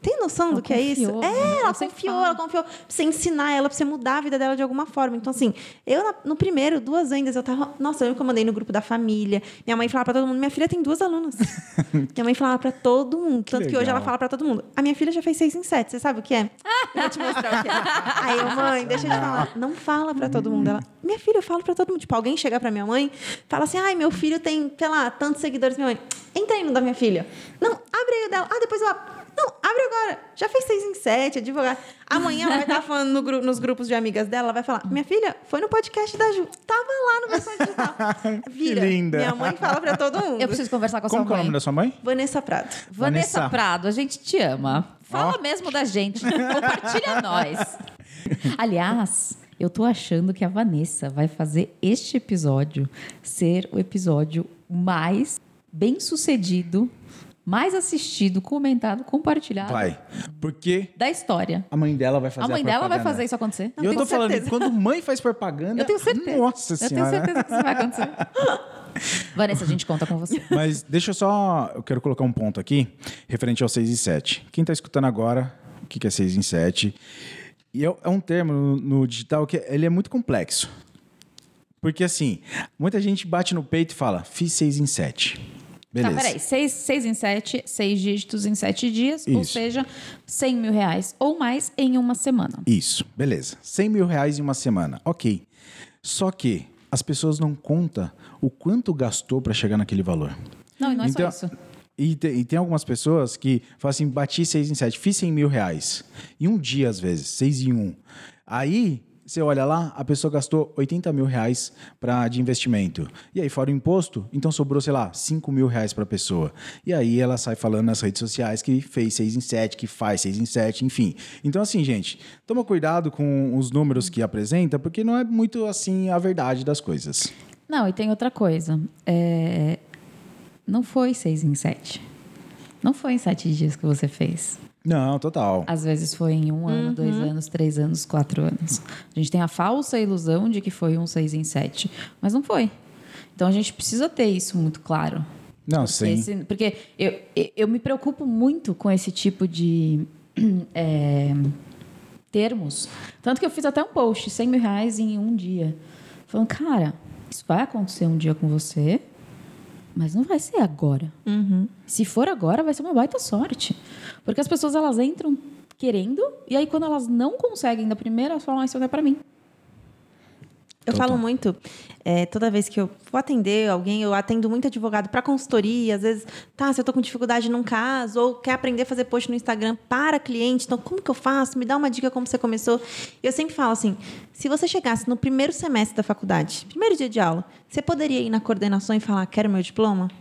Tem noção do Ela que é isso? confiou, né? É, ela sempre confiou, ela confiou pra você ensinar ela, pra você mudar a vida dela de alguma forma. Então, assim, eu no primeiro, duas vendas, eu tava. Nossa, eu que eu mandei no grupo da família. Minha mãe falava pra todo mundo. Minha filha tem duas alunas. minha mãe falava pra todo mundo. Tanto que hoje ela fala pra todo mundo. A minha filha já fez seis em sete. Você sabe o que é? Eu vou te mostrar o que é. Aí eu, mãe, deixa eu te falar. Não fala pra todo mundo. Ela, minha filha, eu falo pra todo mundo. Tipo, alguém chegar pra minha mãe, fala assim: ai, meu filho tem, sei lá, tantos seguidores. Minha mãe, entra aí no da minha filha. Não, abre aí o dela. Ah, depois eu abro. Não, abre agora. Já fez seis em sete, advogado. Amanhã ela vai estar falando no gru- nos grupos de amigas dela, ela vai falar: Minha filha, foi no podcast da Ju. Tava lá no versão digital. Vira. linda. Minha mãe fala pra todo mundo. Eu preciso conversar com a Como sua que é o mãe. nome da sua mãe? Vanessa Prado. Vanessa, Vanessa. Prado, a gente te ama. Fala Ó. mesmo da gente. Compartilha nós. Aliás, eu tô achando que a Vanessa vai fazer este episódio ser o episódio mais bem sucedido, mais assistido, comentado, compartilhado Vai. Porque da história. a mãe dela vai fazer a mãe a dela vai fazer isso acontecer. E eu tô falando, certeza. quando mãe faz propaganda. Eu tenho certeza. Nossa eu senhora. tenho certeza que isso vai acontecer. Vanessa, a gente conta com você. Mas deixa eu só. Eu quero colocar um ponto aqui, referente ao 6 e 7. Quem está escutando agora, o que que é 6 em 7? E é, é um termo no, no digital que ele é muito complexo. Porque assim, muita gente bate no peito e fala, fiz 6 em 7. Beleza. Tá, peraí. Seis, seis em sete, seis dígitos em sete dias, ou Isso. seja, 100 mil reais ou mais em uma semana. Isso, beleza. 100 mil reais em uma semana, ok. Só que as pessoas não contam o quanto gastou para chegar naquele valor. Não, e não é Então, só isso. E, te- e tem algumas pessoas que falam assim, bati 6 em 7, fiz 100 mil reais. Em um dia, às vezes, 6 em 1. Aí, você olha lá, a pessoa gastou 80 mil reais pra, de investimento. E aí, fora o imposto, então sobrou, sei lá, 5 mil reais pra pessoa. E aí, ela sai falando nas redes sociais que fez 6 em 7, que faz 6 em 7, enfim. Então, assim, gente, toma cuidado com os números que apresenta, porque não é muito, assim, a verdade das coisas. Não, e tem outra coisa. É, Não foi seis em sete. Não foi em sete dias que você fez. Não, total. Às vezes foi em um ano, dois anos, três anos, quatro anos. A gente tem a falsa ilusão de que foi um seis em sete, mas não foi. Então a gente precisa ter isso muito claro. Não, sim. Esse- porque eu, eu, eu me preocupo muito com esse tipo de é, termos. Tanto que eu fiz até um post, 100 mil reais em um dia. Falando, cara, isso vai acontecer um dia com você, mas não vai ser agora. Se for agora, vai ser uma baita sorte. Porque as pessoas, elas entram querendo, e aí quando elas não conseguem da primeira, elas falam, ah, isso aqui é pra mim. Eu Total. falo muito, é, toda vez que eu vou atender alguém, eu atendo muito advogado para consultoria. Às vezes, tá, se eu tô com dificuldade num caso, ou quer aprender a fazer post no Instagram para cliente, então como que eu faço? Me dá uma dica como você começou. Eu sempre falo assim: se você chegasse no primeiro semestre da faculdade, primeiro dia de aula, você poderia ir na coordenação e falar, quero meu diploma?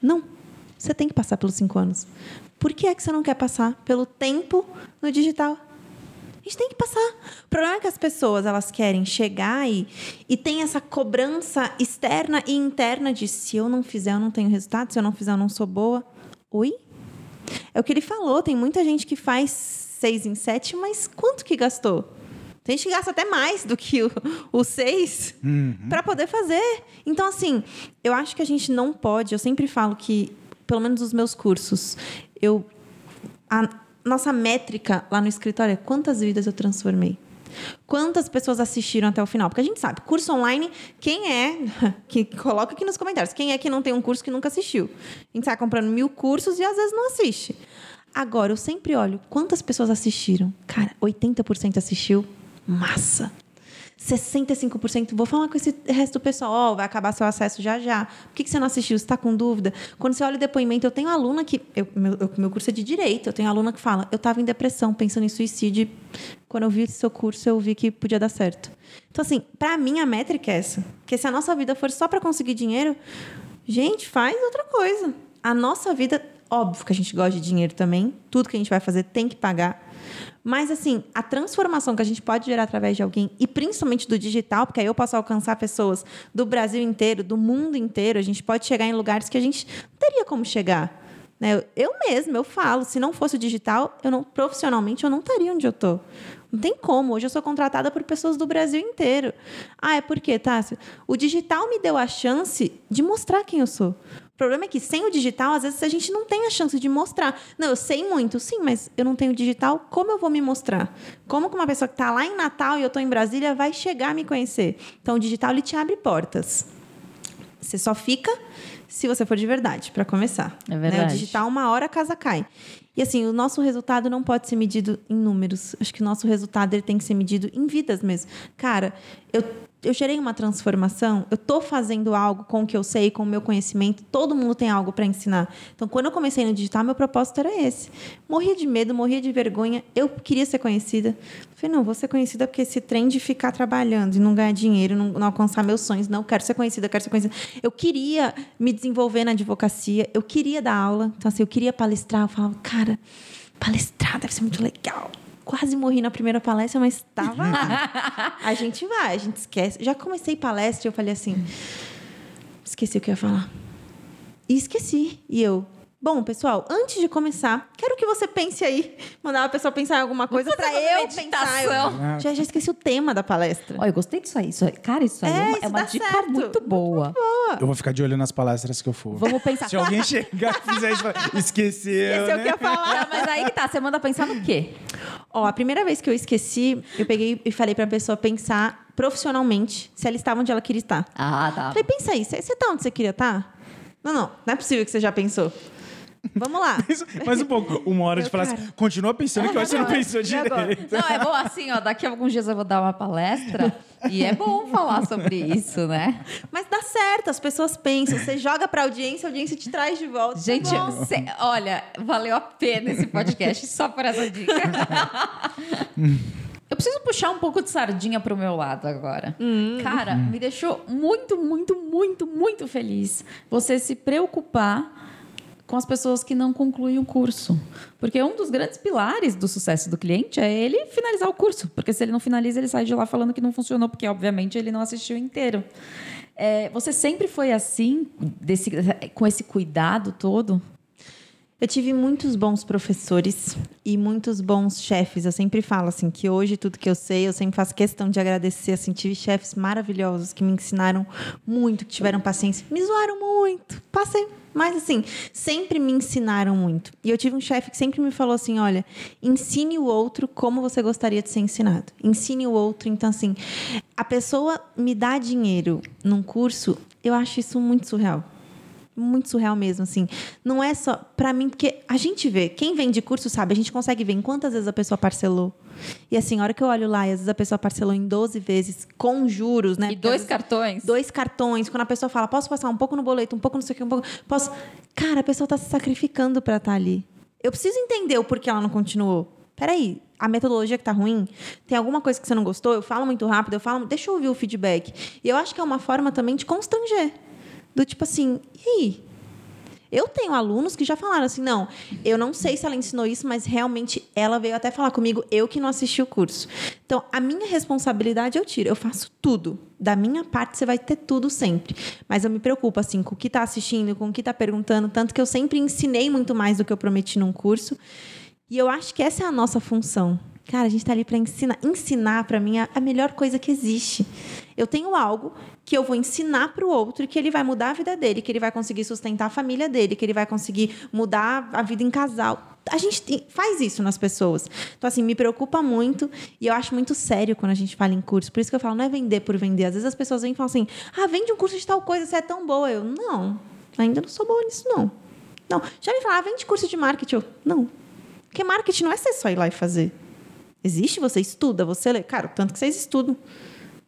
Não. Você tem que passar pelos cinco anos. Por que é que você não quer passar pelo tempo no digital? Gente tem que passar. O problema é que as pessoas elas querem chegar e, e tem essa cobrança externa e interna de se eu não fizer, eu não tenho resultado, se eu não fizer, eu não sou boa. Oi? É o que ele falou, tem muita gente que faz seis em sete, mas quanto que gastou? Tem gente que gasta até mais do que o, o seis para poder fazer. Então, assim, eu acho que a gente não pode. Eu sempre falo que, pelo menos os meus cursos, eu. A nossa métrica lá no escritório é quantas vidas eu transformei. Quantas pessoas assistiram até o final? Porque a gente sabe, curso online, quem é, que coloca aqui nos comentários, quem é que não tem um curso que nunca assistiu? A gente sai comprando mil cursos e às vezes não assiste. Agora, eu sempre olho quantas pessoas assistiram. Cara, 80% assistiu. Massa. 65%, vou falar com esse resto do pessoal, ó, vai acabar seu acesso já já. Por que, você não assistiu? Você está com dúvida? Quando você olha o depoimento, eu tenho aluna que. Eu, meu, eu, meu curso é de direito, eu tenho aluna que fala, eu estava em depressão, pensando em suicídio. Quando eu vi seu curso, eu vi que podia dar certo. Então, assim, para mim a métrica é essa. Que se a nossa vida for só para conseguir dinheiro, gente, faz outra coisa. A nossa vida, óbvio que a gente gosta de dinheiro também. Tudo que a gente vai fazer tem que pagar. Mas, assim, a transformação que a gente pode gerar através de alguém, e principalmente do digital, porque aí eu posso alcançar pessoas do Brasil inteiro, do mundo inteiro, a gente pode chegar em lugares que a gente não teria como chegar. Né? Eu mesma, eu falo, se não fosse o digital, eu não, profissionalmente, eu não estaria onde eu estou. Não tem como. Hoje eu sou contratada por pessoas do Brasil inteiro. Ah, é porque, Tássia? O digital me deu a chance de mostrar quem eu sou. O problema é que sem o digital, às vezes a gente não tem a chance de mostrar. Não, eu sei muito, sim, mas eu não tenho digital, como eu vou me mostrar? Como que uma pessoa que está lá em Natal e eu estou em Brasília vai chegar a me conhecer? Então, o digital ele te abre portas. Você só fica se você for de verdade, para começar. É verdade. Né? O digital, uma hora a casa cai. E assim, o nosso resultado não pode ser medido em números. Acho que o nosso resultado ele tem que ser medido em vidas mesmo. Cara, eu eu gerei uma transformação, eu estou fazendo algo com o que eu sei, com o meu conhecimento, todo mundo tem algo para ensinar. Então, quando eu comecei no digital, meu propósito era esse. Morria de medo, morria de vergonha, eu queria ser conhecida. Falei, não, vou ser conhecida porque esse trem de ficar trabalhando e não ganhar dinheiro, não, não alcançar meus sonhos, não, quero ser conhecida, quero ser conhecida. Eu queria me desenvolver na advocacia, eu queria dar aula, então assim, eu queria palestrar, eu falava, cara, palestrar deve ser muito legal quase morri na primeira palestra, mas estava lá. a gente vai, a gente esquece. Já comecei palestra e eu falei assim: esqueci o que eu ia falar. E esqueci. E eu, Bom, pessoal, antes de começar, quero que você pense aí. Mandar a pessoa pensar em alguma coisa para eu pensar. Eu, já, já esqueci o tema da palestra. Olha, eu gostei disso aí. Isso aí. Cara, isso aí é, é uma, é uma dica certo. muito boa. muito boa. Eu vou ficar de olho nas palestras que eu for. Vamos pensar. Se alguém chegar e fizer isso, esqueceu. Esqueceu né? o que eu ia falar. Não, mas aí tá, você manda pensar no quê? Ó, a primeira vez que eu esqueci, eu peguei e falei pra pessoa pensar profissionalmente se ela estava onde ela queria estar. Ah, tá. Falei, pensa aí, você tá onde você queria estar? Não, não, não é possível que você já pensou. Vamos lá. Mais um pouco. Uma hora de falar assim, continua pensando que você não pensou direito. Não, é bom assim, ó. Daqui a alguns dias eu vou dar uma palestra e é bom falar sobre isso, né? Mas dá certo, as pessoas pensam. Você joga pra audiência, a audiência te traz de volta. Tá Gente, cê, olha, valeu a pena esse podcast só por essa dica. Eu preciso puxar um pouco de sardinha pro meu lado agora. Hum. Cara, me deixou muito, muito, muito, muito feliz você se preocupar com as pessoas que não concluem o curso. Porque um dos grandes pilares do sucesso do cliente é ele finalizar o curso. Porque se ele não finaliza, ele sai de lá falando que não funcionou, porque obviamente ele não assistiu inteiro. É, você sempre foi assim, desse, com esse cuidado todo? Eu tive muitos bons professores e muitos bons chefes. Eu sempre falo assim que hoje tudo que eu sei, eu sempre faço questão de agradecer. Assim, tive chefes maravilhosos que me ensinaram muito, que tiveram paciência, me zoaram muito. Passei mas, assim, sempre me ensinaram muito. E eu tive um chefe que sempre me falou assim: olha, ensine o outro como você gostaria de ser ensinado. Ensine o outro. Então, assim, a pessoa me dá dinheiro num curso, eu acho isso muito surreal muito surreal mesmo, assim. Não é só para mim, porque a gente vê, quem vem de curso sabe, a gente consegue ver em quantas vezes a pessoa parcelou. E assim, a hora que eu olho lá, e às vezes a pessoa parcelou em 12 vezes com juros, né? E dois cartões. Dois cartões. Quando a pessoa fala, posso passar um pouco no boleto, um pouco não sei o que, um pouco. Posso. Cara, a pessoa está se sacrificando para estar tá ali. Eu preciso entender o porquê ela não continuou. Peraí, a metodologia que tá ruim? Tem alguma coisa que você não gostou? Eu falo muito rápido, eu falo, deixa eu ouvir o feedback. E eu acho que é uma forma também de constranger. Do tipo assim, e aí? Eu tenho alunos que já falaram assim: não, eu não sei se ela ensinou isso, mas realmente ela veio até falar comigo, eu que não assisti o curso. Então, a minha responsabilidade eu tiro, eu faço tudo. Da minha parte, você vai ter tudo sempre. Mas eu me preocupo, assim, com o que está assistindo, com o que está perguntando, tanto que eu sempre ensinei muito mais do que eu prometi num curso. E eu acho que essa é a nossa função. Cara, a gente está ali para ensinar. Ensinar, para mim, é a melhor coisa que existe. Eu tenho algo que eu vou ensinar para o outro que ele vai mudar a vida dele, que ele vai conseguir sustentar a família dele, que ele vai conseguir mudar a vida em casal. A gente faz isso nas pessoas. Então, assim, me preocupa muito e eu acho muito sério quando a gente fala em curso. Por isso que eu falo, não é vender por vender. Às vezes as pessoas vêm e falam assim: ah, vende um curso de tal coisa, você é tão boa. Eu, não, ainda não sou boa nisso, não. Não. Já me falaram, ah, vende curso de marketing. Eu, não. Porque marketing não é você só ir lá e fazer. Existe, você estuda, você lê. Cara, tanto que vocês estudam.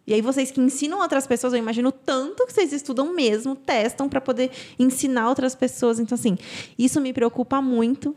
E aí vocês que ensinam outras pessoas, eu imagino tanto que vocês estudam mesmo, testam para poder ensinar outras pessoas. Então assim, isso me preocupa muito.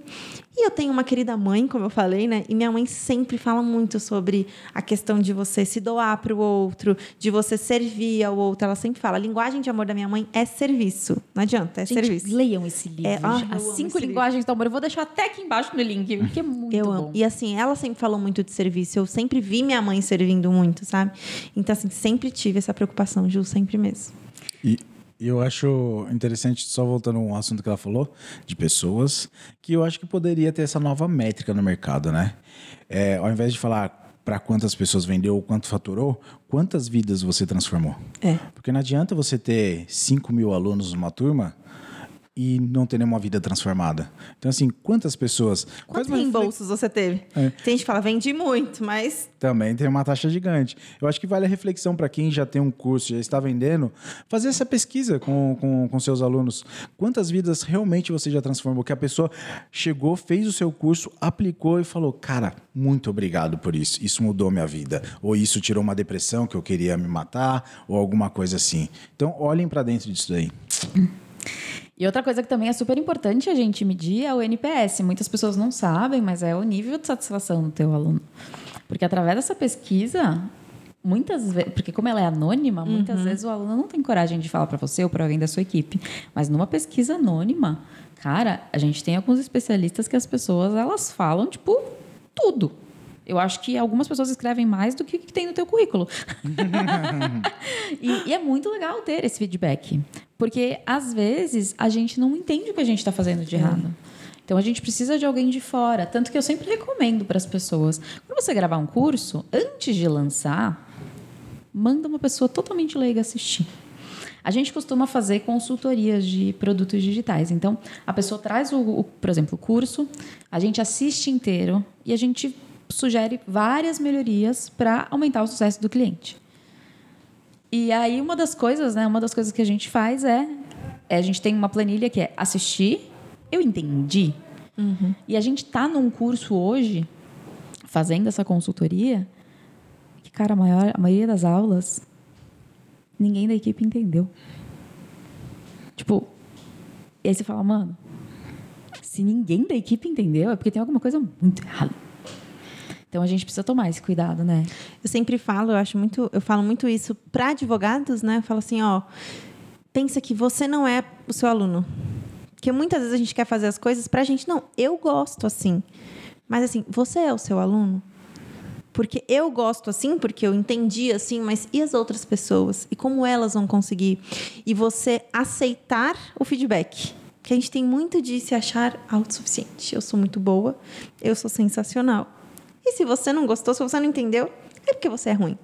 E eu tenho uma querida mãe, como eu falei, né? E minha mãe sempre fala muito sobre a questão de você se doar para o outro, de você servir ao outro. Ela sempre fala: a linguagem de amor da minha mãe é serviço. Não adianta, é Gente, serviço. Leiam esse livro. É, ah, As cinco linguagens do amor. Eu vou deixar até aqui embaixo no link, porque é muito eu bom. amo. E assim, ela sempre falou muito de serviço. Eu sempre vi minha mãe servindo muito, sabe? Então, assim, sempre tive essa preocupação, Ju, sempre mesmo. E eu acho interessante, só voltando a um assunto que ela falou, de pessoas, que eu acho que poderia ter essa nova métrica no mercado, né? É, ao invés de falar para quantas pessoas vendeu quanto faturou, quantas vidas você transformou? É. Porque não adianta você ter 5 mil alunos numa turma e não ter nenhuma vida transformada. Então, assim, quantas pessoas. Quantos reembolsos você teve? É. Tem gente que fala, vendi muito, mas também tem uma taxa gigante. Eu acho que vale a reflexão para quem já tem um curso, já está vendendo, fazer essa pesquisa com, com, com seus alunos. Quantas vidas realmente você já transformou? Que a pessoa chegou, fez o seu curso, aplicou e falou: Cara, muito obrigado por isso. Isso mudou minha vida. Ou isso tirou uma depressão que eu queria me matar, ou alguma coisa assim. Então, olhem para dentro disso daí. E outra coisa que também é super importante a gente medir é o NPS. Muitas pessoas não sabem, mas é o nível de satisfação do teu aluno. Porque através dessa pesquisa, muitas vezes, porque como ela é anônima, muitas vezes o aluno não tem coragem de falar para você ou para alguém da sua equipe. Mas numa pesquisa anônima, cara, a gente tem alguns especialistas que as pessoas elas falam tipo tudo. Eu acho que algumas pessoas escrevem mais do que o que tem no teu currículo. e, e é muito legal ter esse feedback. Porque, às vezes, a gente não entende o que a gente está fazendo de errado. Então, a gente precisa de alguém de fora. Tanto que eu sempre recomendo para as pessoas. Quando você gravar um curso, antes de lançar, manda uma pessoa totalmente leiga assistir. A gente costuma fazer consultorias de produtos digitais. Então, a pessoa traz, o, o, por exemplo, o curso, a gente assiste inteiro e a gente sugere várias melhorias para aumentar o sucesso do cliente. E aí, uma das coisas, né? Uma das coisas que a gente faz é, é a gente tem uma planilha que é assistir, eu entendi. E a gente tá num curso hoje, fazendo essa consultoria, que, cara, a, maior, a maioria das aulas, ninguém da equipe entendeu. Tipo, e aí você fala, mano, se ninguém da equipe entendeu, é porque tem alguma coisa muito errada. Então a gente precisa tomar esse cuidado, né? eu sempre falo, eu acho muito, eu falo muito isso para advogados, né? Eu falo assim, ó, pensa que você não é o seu aluno. Porque muitas vezes a gente quer fazer as coisas pra gente, não, eu gosto assim. Mas assim, você é o seu aluno? Porque eu gosto assim, porque eu entendi assim, mas e as outras pessoas? E como elas vão conseguir? E você aceitar o feedback. Que a gente tem muito de se achar autossuficiente. Eu sou muito boa, eu sou sensacional. E se você não gostou, se você não entendeu, é porque você é ruim.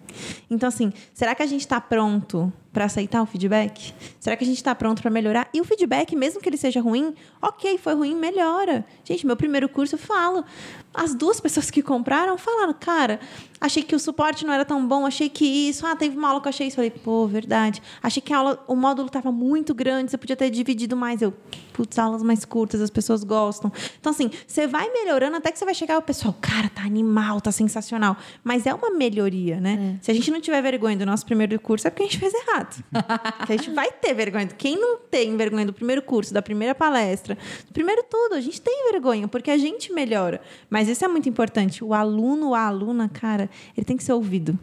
Então, assim, será que a gente está pronto para aceitar o feedback? Será que a gente está pronto para melhorar? E o feedback, mesmo que ele seja ruim, ok, foi ruim, melhora. Gente, meu primeiro curso eu falo. As duas pessoas que compraram falaram, cara, achei que o suporte não era tão bom, achei que isso, ah, teve uma aula que eu achei isso. Falei, pô, verdade. Achei que a aula, o módulo estava muito grande, você podia ter dividido mais. Eu, putz, aulas mais curtas, as pessoas gostam. Então, assim, você vai melhorando até que você vai chegar o pessoal, cara, tá animal, tá sensacional. Mas é uma melhoria, né? Se a gente não tiver vergonha do nosso primeiro curso, é porque a gente fez errado. que a gente vai ter vergonha. Quem não tem vergonha do primeiro curso, da primeira palestra, do primeiro tudo, a gente tem vergonha, porque a gente melhora. Mas isso é muito importante. O aluno, a aluna, cara, ele tem que ser ouvido.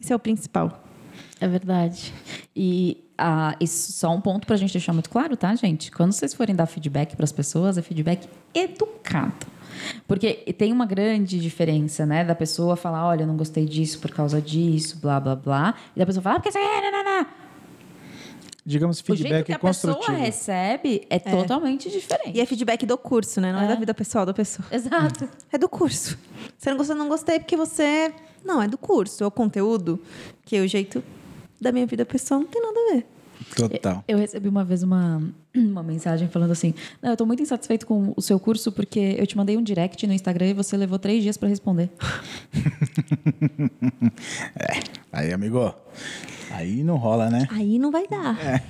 Isso é o principal. É verdade. E ah, isso só um ponto pra gente deixar muito claro, tá, gente? Quando vocês forem dar feedback pras pessoas, é feedback educado. Porque tem uma grande diferença, né? Da pessoa falar, olha, eu não gostei disso por causa disso, blá, blá, blá. E da pessoa falar, ah, porque você... Não, não, não. Digamos, O jeito feedback que a construtivo. pessoa recebe é, totalmente diferente. E é feedback do curso, né? Não é, É. da vida pessoal da pessoa. Exato. É do curso. Você não gostou, não gostei porque você. Não, é do curso. É o conteúdo. Que o jeito da minha vida pessoal não tem nada a ver. Total. Eu recebi uma vez uma, uma mensagem falando assim: Não, eu tô muito insatisfeito com o seu curso porque eu te mandei um direct no Instagram e você levou três dias pra responder. Aí, amigo. Aí não rola, né? Aí não vai dar.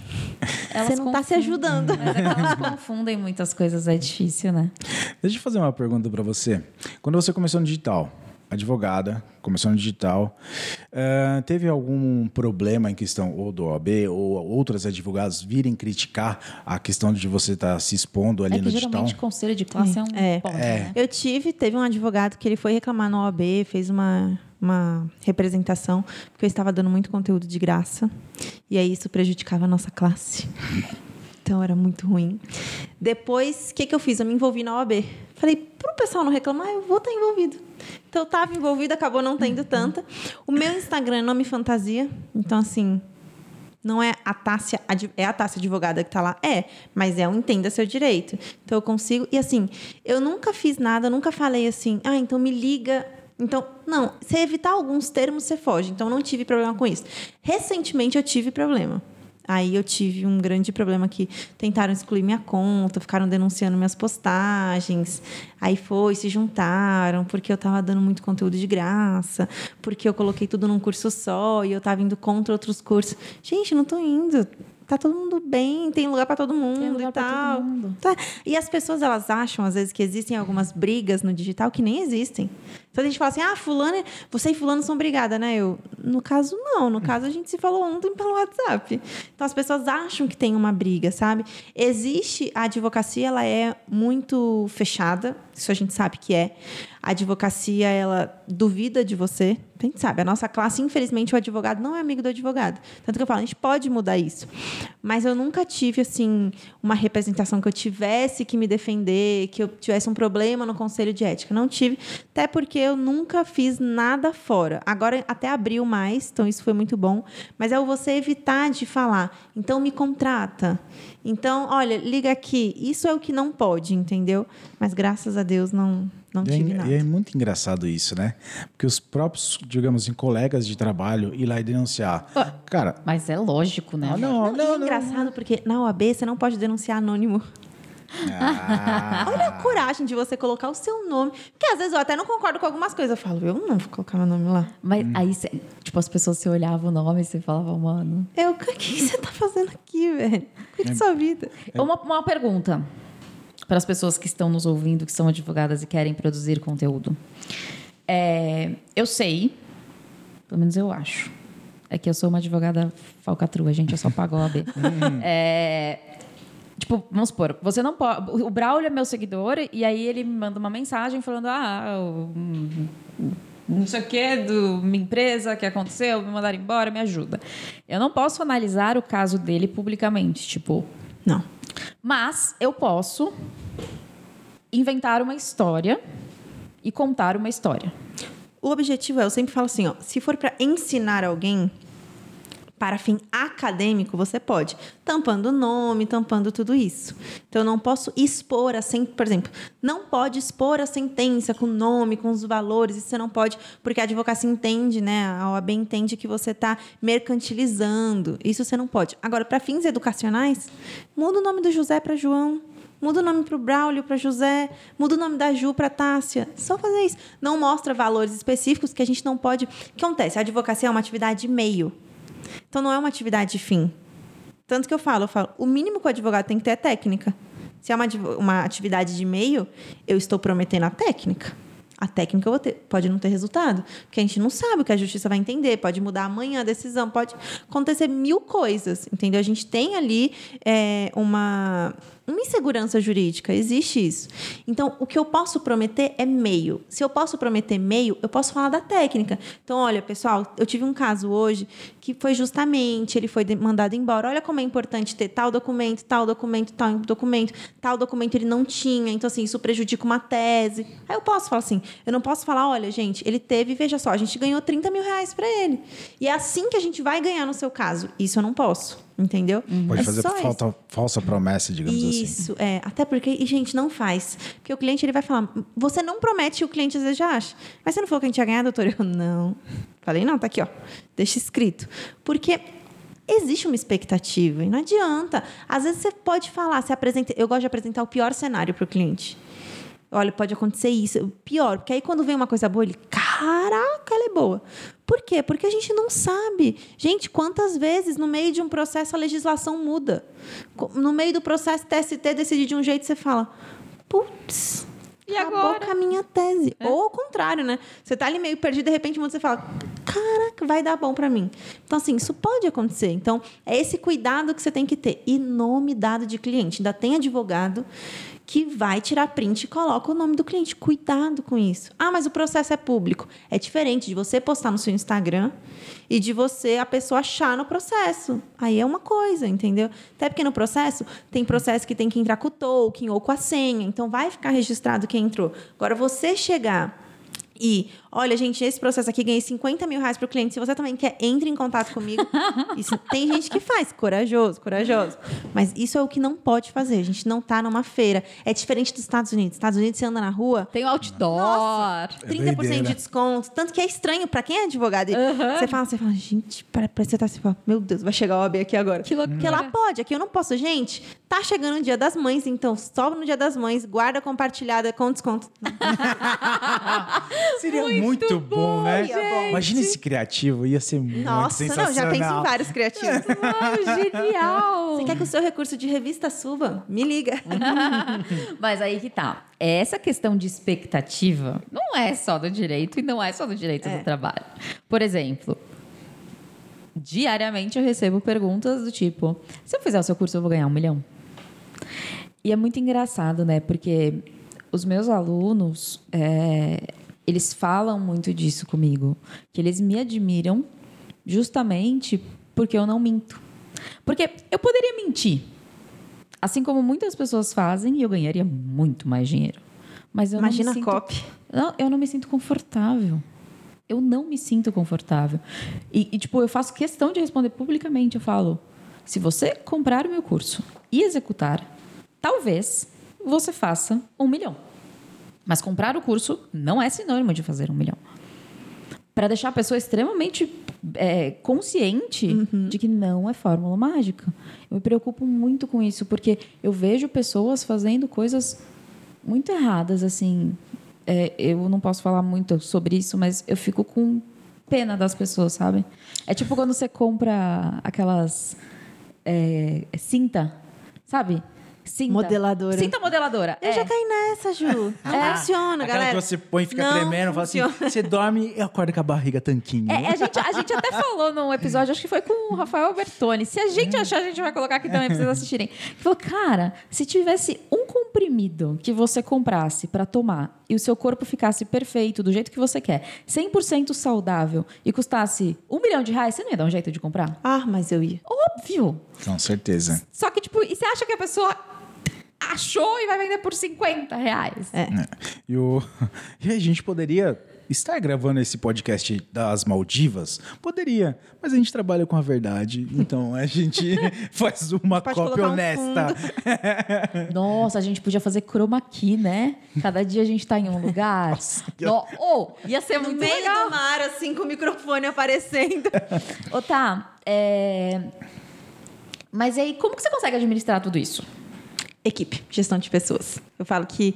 Elas Você não tá se ajudando. Mas é que elas confundem muitas coisas, é difícil, né? Deixa eu fazer uma pergunta pra você. Quando você começou no digital, advogada, começou no digital, eh, teve algum problema em questão ou do OAB ou outros advogados virem criticar a questão de você estar se expondo ali É que no digital? geralmente conselho de classe é um É. ponto, né? Eu tive, teve um advogado que ele foi reclamar no OAB, fez uma, uma representação, porque eu estava dando muito conteúdo de graça. E aí isso prejudicava a nossa classe. Então era muito ruim. Depois, o que, que eu fiz? Eu me envolvi na OAB. Falei, para o pessoal não reclamar, eu vou estar envolvido. Então eu estava envolvida, acabou não tendo tanta. O meu Instagram é nome fantasia. Então, assim, não é a Tássia, é a Tássia advogada que tá lá? É, mas é um entenda seu direito. Então eu consigo. E assim, eu nunca fiz nada, nunca falei assim, ah, então me liga. Então, não, se evitar alguns termos, você foge. Então, não tive problema com isso. Recentemente, eu tive problema. Aí eu tive um grande problema que tentaram excluir minha conta, ficaram denunciando minhas postagens. Aí foi, se juntaram, porque eu estava dando muito conteúdo de graça, porque eu coloquei tudo num curso só e eu estava indo contra outros cursos. Gente, não tô indo. Tá todo mundo bem, tem lugar para todo mundo e tal. todo mundo. Tá. E as pessoas elas acham às vezes que existem algumas brigas no digital que nem existem. Então a gente fala assim: "Ah, fulano, você e fulano são brigadas, né?" Eu, no caso não, no caso a gente se falou ontem pelo WhatsApp. Então as pessoas acham que tem uma briga, sabe? Existe a advocacia, ela é muito fechada, isso a gente sabe que é. A advocacia, ela duvida de você. A gente sabe, a nossa classe, infelizmente, o advogado não é amigo do advogado. Tanto que eu falo, a gente pode mudar isso. Mas eu nunca tive, assim, uma representação que eu tivesse que me defender, que eu tivesse um problema no conselho de ética. Não tive, até porque eu nunca fiz nada fora. Agora até abriu mais, então isso foi muito bom. Mas é o você evitar de falar, então me contrata. Então, olha, liga aqui. Isso é o que não pode, entendeu? Mas graças a Deus não, não E é, tive en- nada. e é muito engraçado isso, né? Porque os próprios, digamos assim, colegas de trabalho ir lá e denunciar. Cara, Mas é lógico, né? não, não, Não, e não. é engraçado porque na OAB você não pode denunciar anônimo. Ah, Olha a coragem de você colocar o seu nome. Porque às vezes eu até não concordo com algumas coisas. Eu falo, eu não vou colocar meu nome lá. Mas aí, cê- tipo, as pessoas se olhavam o nome e você falava, mano. Eu, o que que você tá fazendo aqui, velho? Cuide da sua vida. Uma, uma pergunta para as pessoas que estão nos ouvindo, que são advogadas e querem produzir conteúdo. É, eu sei, pelo menos eu acho. É que eu sou uma advogada falcatrua, gente, eu só pago a OAB. É, tipo, vamos supor, você não pode. O Braulio é meu seguidor e aí ele me manda uma mensagem falando: ah, não sei o que do minha empresa que aconteceu, me mandaram embora, me ajuda. Eu não posso analisar o caso dele publicamente, tipo, Não. mas eu posso inventar uma história e contar uma história. O objetivo é, eu sempre falo assim, ó, se for para ensinar alguém para fim acadêmico, você pode, tampando o nome, tampando tudo isso. Então eu não posso expor a sen... por exemplo, não pode expor a sentença com o nome, com os valores, isso você não pode, porque a advocacia entende, né, a OAB entende que você está mercantilizando. Isso você não pode. Agora, para fins educacionais, muda o nome do José para João. Muda o nome para o Braulio, para José. Muda o nome da Ju para Tássia. Só fazer isso. Não mostra valores específicos que a gente não pode. O que acontece? A advocacia é uma atividade meio. Então não é uma atividade fim. Tanto que eu falo, eu falo, o mínimo que o advogado tem que ter é técnica. Se é uma, uma atividade de meio, eu estou prometendo a técnica. A técnica eu vou ter- pode não ter resultado, porque a gente não sabe o que a justiça vai entender, pode mudar amanhã a decisão, pode acontecer mil coisas, entendeu? A gente tem ali é, uma, uma insegurança jurídica, existe isso. Então, o que eu posso prometer é meio. Se eu posso prometer meio, eu posso falar da técnica. Então, olha, pessoal, eu tive um caso hoje que foi justamente, ele foi mandado embora. Olha como é importante ter tal documento, tal documento, tal documento, tal documento ele não tinha. Então, assim, isso prejudica uma tese. Aí eu posso falar assim, eu não posso falar, olha, gente, ele teve, veja só, a gente ganhou 30 mil reais para ele. E é assim que a gente vai ganhar no seu caso. Isso eu não posso. Entendeu? Pode É fazer falta, isso. falsa promessa, digamos assim. Isso, é. Até porque, e gente, não faz. Porque o cliente ele vai falar, você não promete e o cliente às vezes já acha. Mas você não falou que a gente ia ganhar, doutor? Eu, não. Falei, não, tá aqui, ó. Deixa escrito. Porque existe uma expectativa e não adianta. Às vezes você pode falar, se apresenta. Eu gosto de apresentar o pior cenário para o cliente. Olha, pode acontecer isso. Pior, porque aí quando vem uma coisa boa, ele, caraca, ela é boa. Por quê? Porque a gente não sabe. Gente, quantas vezes no meio de um processo a legislação muda? No meio do processo TST decide de um jeito, você fala, putz, E acabou agora? com a minha tese. Ou ao contrário, né? Você tá ali meio perdido, de repente você fala, caraca, vai dar bom para mim. Então, assim, isso pode acontecer. Então, é esse cuidado que você tem que ter. E nome dado de cliente. Ainda tem advogado que vai tirar print e coloca o nome do cliente. Cuidado com isso. Ah, mas o processo é público. É diferente de você postar no seu Instagram e de você a pessoa achar no processo. Aí é uma coisa, entendeu? Até porque no processo tem processo que tem que entrar com o token ou com a senha. Então vai ficar registrado quem entrou. Agora você chegar e, olha, gente, esse processo aqui ganhei 50 mil reais para o cliente. Se você também quer, entre em contato comigo. Isso, tem gente que faz, corajoso, corajoso. Mas isso é o que não pode fazer. A gente não tá numa feira. É diferente dos Estados Unidos. Estados Unidos, você anda na rua, Tem o outdoor. 30% doideira. de desconto. Tanto que é estranho para quem é advogado. E Você fala, você fala, gente, para, você tá assim, fala, meu Deus, vai chegar o OAB aqui agora. Que loucura. Porque lá pode, aqui eu não posso. Gente, tá chegando o dia das mães, então sobe no dia das mães, guarda compartilhada com desconto. Seria muito, bom, né? Bom. Imagina esse criativo, ia ser muito Nossa, sensacional. não, já penso em vários criativos. Uau, genial! Você quer que o seu recurso de revista suba? Me liga. Mas aí que tá. Essa questão de expectativa não é só do direito e não é só do direito É. do trabalho. Por exemplo, diariamente eu recebo perguntas do tipo: se eu fizer o seu curso, eu vou ganhar um milhão. E é muito engraçado, né? Porque os meus alunos, é, eles falam muito disso comigo. Que eles me admiram justamente porque eu não minto. Porque eu poderia mentir. Assim como muitas pessoas fazem, e eu ganharia muito mais dinheiro. Mas eu Imagina não me a sinto... copy. Não, eu não me sinto confortável. Eu não me sinto confortável. E, e, tipo, eu faço questão de responder publicamente. Eu falo: se você comprar o meu curso e executar, talvez você faça um milhão. Mas comprar o curso não é sinônimo de fazer um milhão. Para deixar a pessoa extremamente é, consciente de que não é fórmula mágica. Eu me preocupo muito com isso, porque eu vejo pessoas fazendo coisas muito erradas, assim. É, eu não posso falar muito sobre isso, mas eu fico com pena das pessoas, sabe? É tipo quando você compra aquelas é, cinta, sabe? Cinta. Modeladora. Cinta modeladora. Eu é. já caí nessa, Ju. Não funciona, Aquela galera. que você põe e fica Não tremendo, fala assim, você dorme e acorda com a barriga tanquinho. É, a, gente, a gente até falou num episódio, acho que foi com o Rafael Bertoni. Se a gente achar, a gente vai colocar aqui também pra vocês assistirem. Ele falou, cara, se tivesse um comprimido que você comprasse pra tomar e o seu corpo ficasse perfeito, do jeito que você quer, 100% saudável e custasse um milhão de reais, você não ia dar um jeito de comprar? Ah, mas eu ia. Óbvio! Com certeza. Só que, tipo, e você acha que a pessoa achou e vai vender por 50 reais? É. É. E, o... e a gente poderia estar gravando esse podcast das Maldivas? Poderia, mas a gente trabalha com a verdade, então a gente faz uma Pode cópia colocar um honesta. Nossa, a gente podia fazer chroma key, né? Cada dia a gente tá em um lugar. Nossa, No... Oh, ia ser No muito meio legal. do mar, assim, com o microfone aparecendo. Ô, tá, é... Mas aí, como que você consegue administrar tudo isso? Equipe, gestão de pessoas. Eu falo que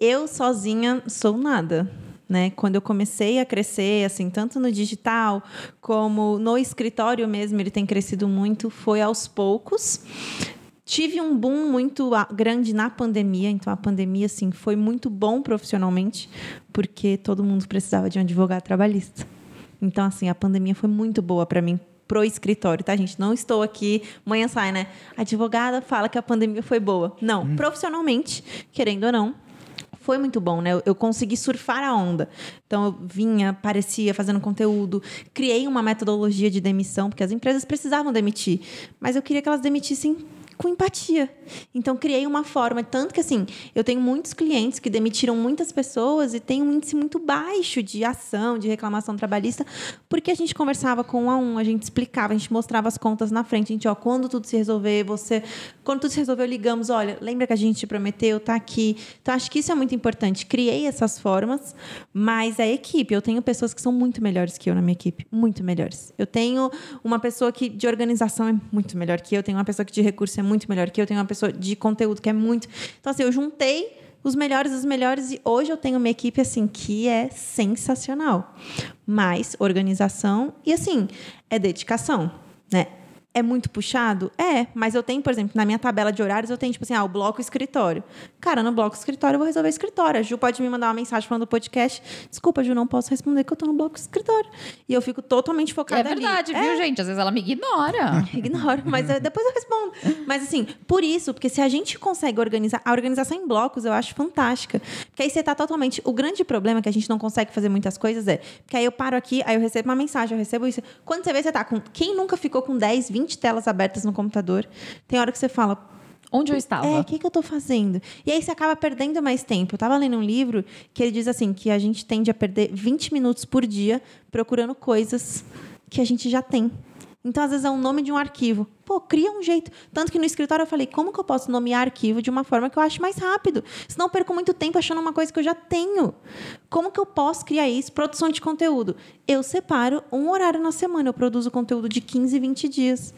eu sozinha sou nada. Né? Quando eu comecei a crescer, assim, tanto no digital como no escritório mesmo, ele tem crescido muito, foi aos poucos. Tive um boom muito grande na pandemia, então a pandemia assim foi muito bom profissionalmente, porque todo mundo precisava de um advogado trabalhista. Então assim, a pandemia foi muito boa para mim pro escritório, tá, gente? Não estou aqui, manhã sai, né? A advogada fala que a pandemia foi boa. Não, profissionalmente, querendo ou não, foi muito bom, né? Eu, eu consegui surfar a onda. Então eu vinha, aparecia fazendo conteúdo, criei uma metodologia de demissão, porque as empresas precisavam demitir, mas eu queria que elas demitissem com empatia. Então, criei uma forma. Tanto que, assim, eu tenho muitos clientes que demitiram muitas pessoas e tem um índice muito baixo de ação, de reclamação trabalhista, porque a gente conversava com um a um, a gente explicava, a gente mostrava as contas na frente. A gente, ó, quando tudo se resolver, você. Quando tudo se resolveu, ligamos, olha, lembra que a gente te prometeu, tá aqui. Então, acho que isso é muito importante. Criei essas formas, mas a equipe, eu tenho pessoas que são muito melhores que eu na minha equipe. Muito melhores. Eu tenho uma pessoa que de organização é muito melhor que eu, tenho uma pessoa que de recurso é muito melhor que eu, tenho uma pessoa de conteúdo que é muito. Então, assim, eu juntei os melhores dos melhores e hoje eu tenho uma equipe assim que é sensacional. Mais organização e assim, é dedicação, né? É muito puxado? É, mas eu tenho, por exemplo, na minha tabela de horários, eu tenho, tipo assim, ah, o bloco escritório. Cara, no bloco escritório eu vou resolver escritório. A Ju pode me mandar uma mensagem falando do podcast. Desculpa, Ju, não posso responder que eu tô no bloco escritório. E eu fico totalmente É focada ali. verdade, É, viu, gente? Às vezes ela me ignora. Ignoro, mas eh, depois eu respondo. Mas assim, por isso, porque se a gente consegue organizar, a organização em blocos eu acho fantástica. Porque aí você tá totalmente. O grande problema é que a gente não consegue fazer muitas coisas é. Porque aí eu paro aqui, aí eu recebo uma mensagem, eu recebo isso. Quando você vê, você tá com. Quem nunca ficou com 10, 20 telas abertas no computador? Tem hora que você fala, Onde eu estava? é, o que, que eu tô fazendo? E aí você acaba perdendo mais tempo. Eu tava lendo um livro que ele diz assim, que a gente tende a perder 20 minutos por dia procurando coisas que a gente já tem. Então, às vezes, é o nome de um arquivo. Pô, cria um jeito. Tanto que no escritório eu falei, como que eu posso nomear arquivo de uma forma que eu ache mais rápido? Senão eu perco muito tempo achando uma coisa que eu já tenho. Como que eu posso criar isso? Produção de conteúdo. Eu separo um horário na semana. Eu produzo conteúdo de 15, 20 dias.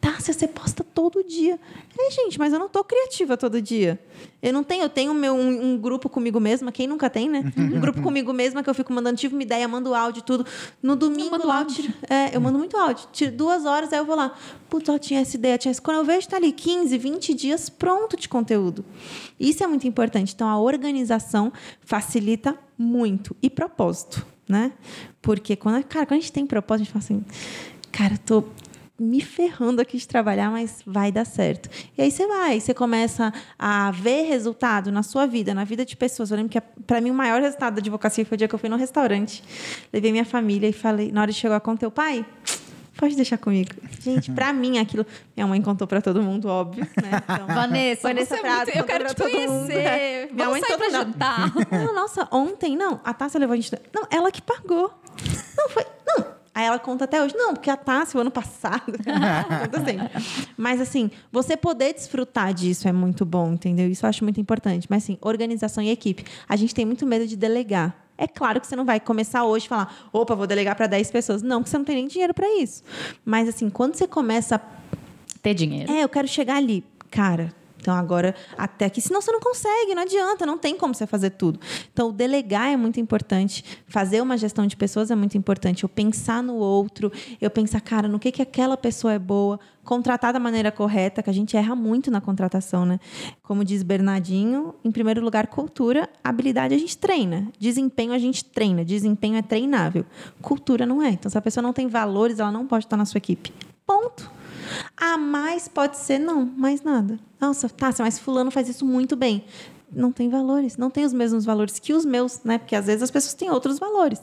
Tá, se você posta todo dia. É, gente, mas eu não tô criativa todo dia. Eu não tenho, eu tenho meu, um, um grupo comigo mesma, quem nunca tem, né? Um grupo comigo mesma que eu fico mandando, tive uma ideia, mando áudio e tudo. No domingo mando lá, eu áudio. tiro, é, eu mando muito áudio. Tiro duas horas, aí eu vou lá. Putz, ó, tinha essa ideia, tinha essa. Quando eu vejo, tá ali 15, 20 dias pronto de conteúdo. Isso é muito importante. Então, a organização facilita muito. E propósito, né? Porque quando, cara, quando a gente tem propósito, a gente fala assim, cara, eu tô me ferrando aqui de trabalhar, mas vai dar certo. E aí você vai, você começa a ver resultado na sua vida, na vida de pessoas. Eu lembro que para mim o maior resultado da advocacia foi o dia que eu fui num restaurante, levei minha família e falei, na hora de chegar com teu pai, pode deixar comigo. Gente, para mim aquilo, minha mãe contou para todo mundo, óbvio, né? Então, Vanessa, Vanessa você é Prado, muito- eu quero te pra todo mundo, conhecer. né? Minha Vamos mãe sair pra toda- jantar. não, nossa, ontem, não, a Tássia levou a gente. Não, ela que pagou. Não, foi. Não. Aí ela conta até hoje. Não, porque a Tássia, o ano passado. conta sempre. Mas, assim, você poder desfrutar disso é muito bom, entendeu? Isso eu acho muito importante. Mas, assim, organização e equipe. A gente tem muito medo de delegar. É claro que você não vai começar hoje e falar, opa, vou delegar para 10 pessoas. Não, porque você não tem nem dinheiro para isso. Mas, assim, quando você começa a Ter dinheiro. é, eu quero chegar ali. Cara, então agora até aqui, senão você não consegue, não adianta, não tem como você fazer tudo. Então, o delegar é muito importante, fazer uma gestão de pessoas é muito importante. Eu pensar no outro, eu pensar, cara, no que, que aquela pessoa é boa, contratar da maneira correta, que a gente erra muito na contratação, né? Como diz Bernardinho, em primeiro lugar, cultura, habilidade a gente treina, desempenho a gente treina, desempenho é treinável, cultura não é. Então, se a pessoa não tem valores, ela não pode estar na sua equipe. Ponto. Ah, mais pode ser não, mais nada. Nossa, tá, mas fulano faz isso muito bem. Não tem valores, não tem os mesmos valores que os meus, né? Porque às vezes as pessoas têm outros valores.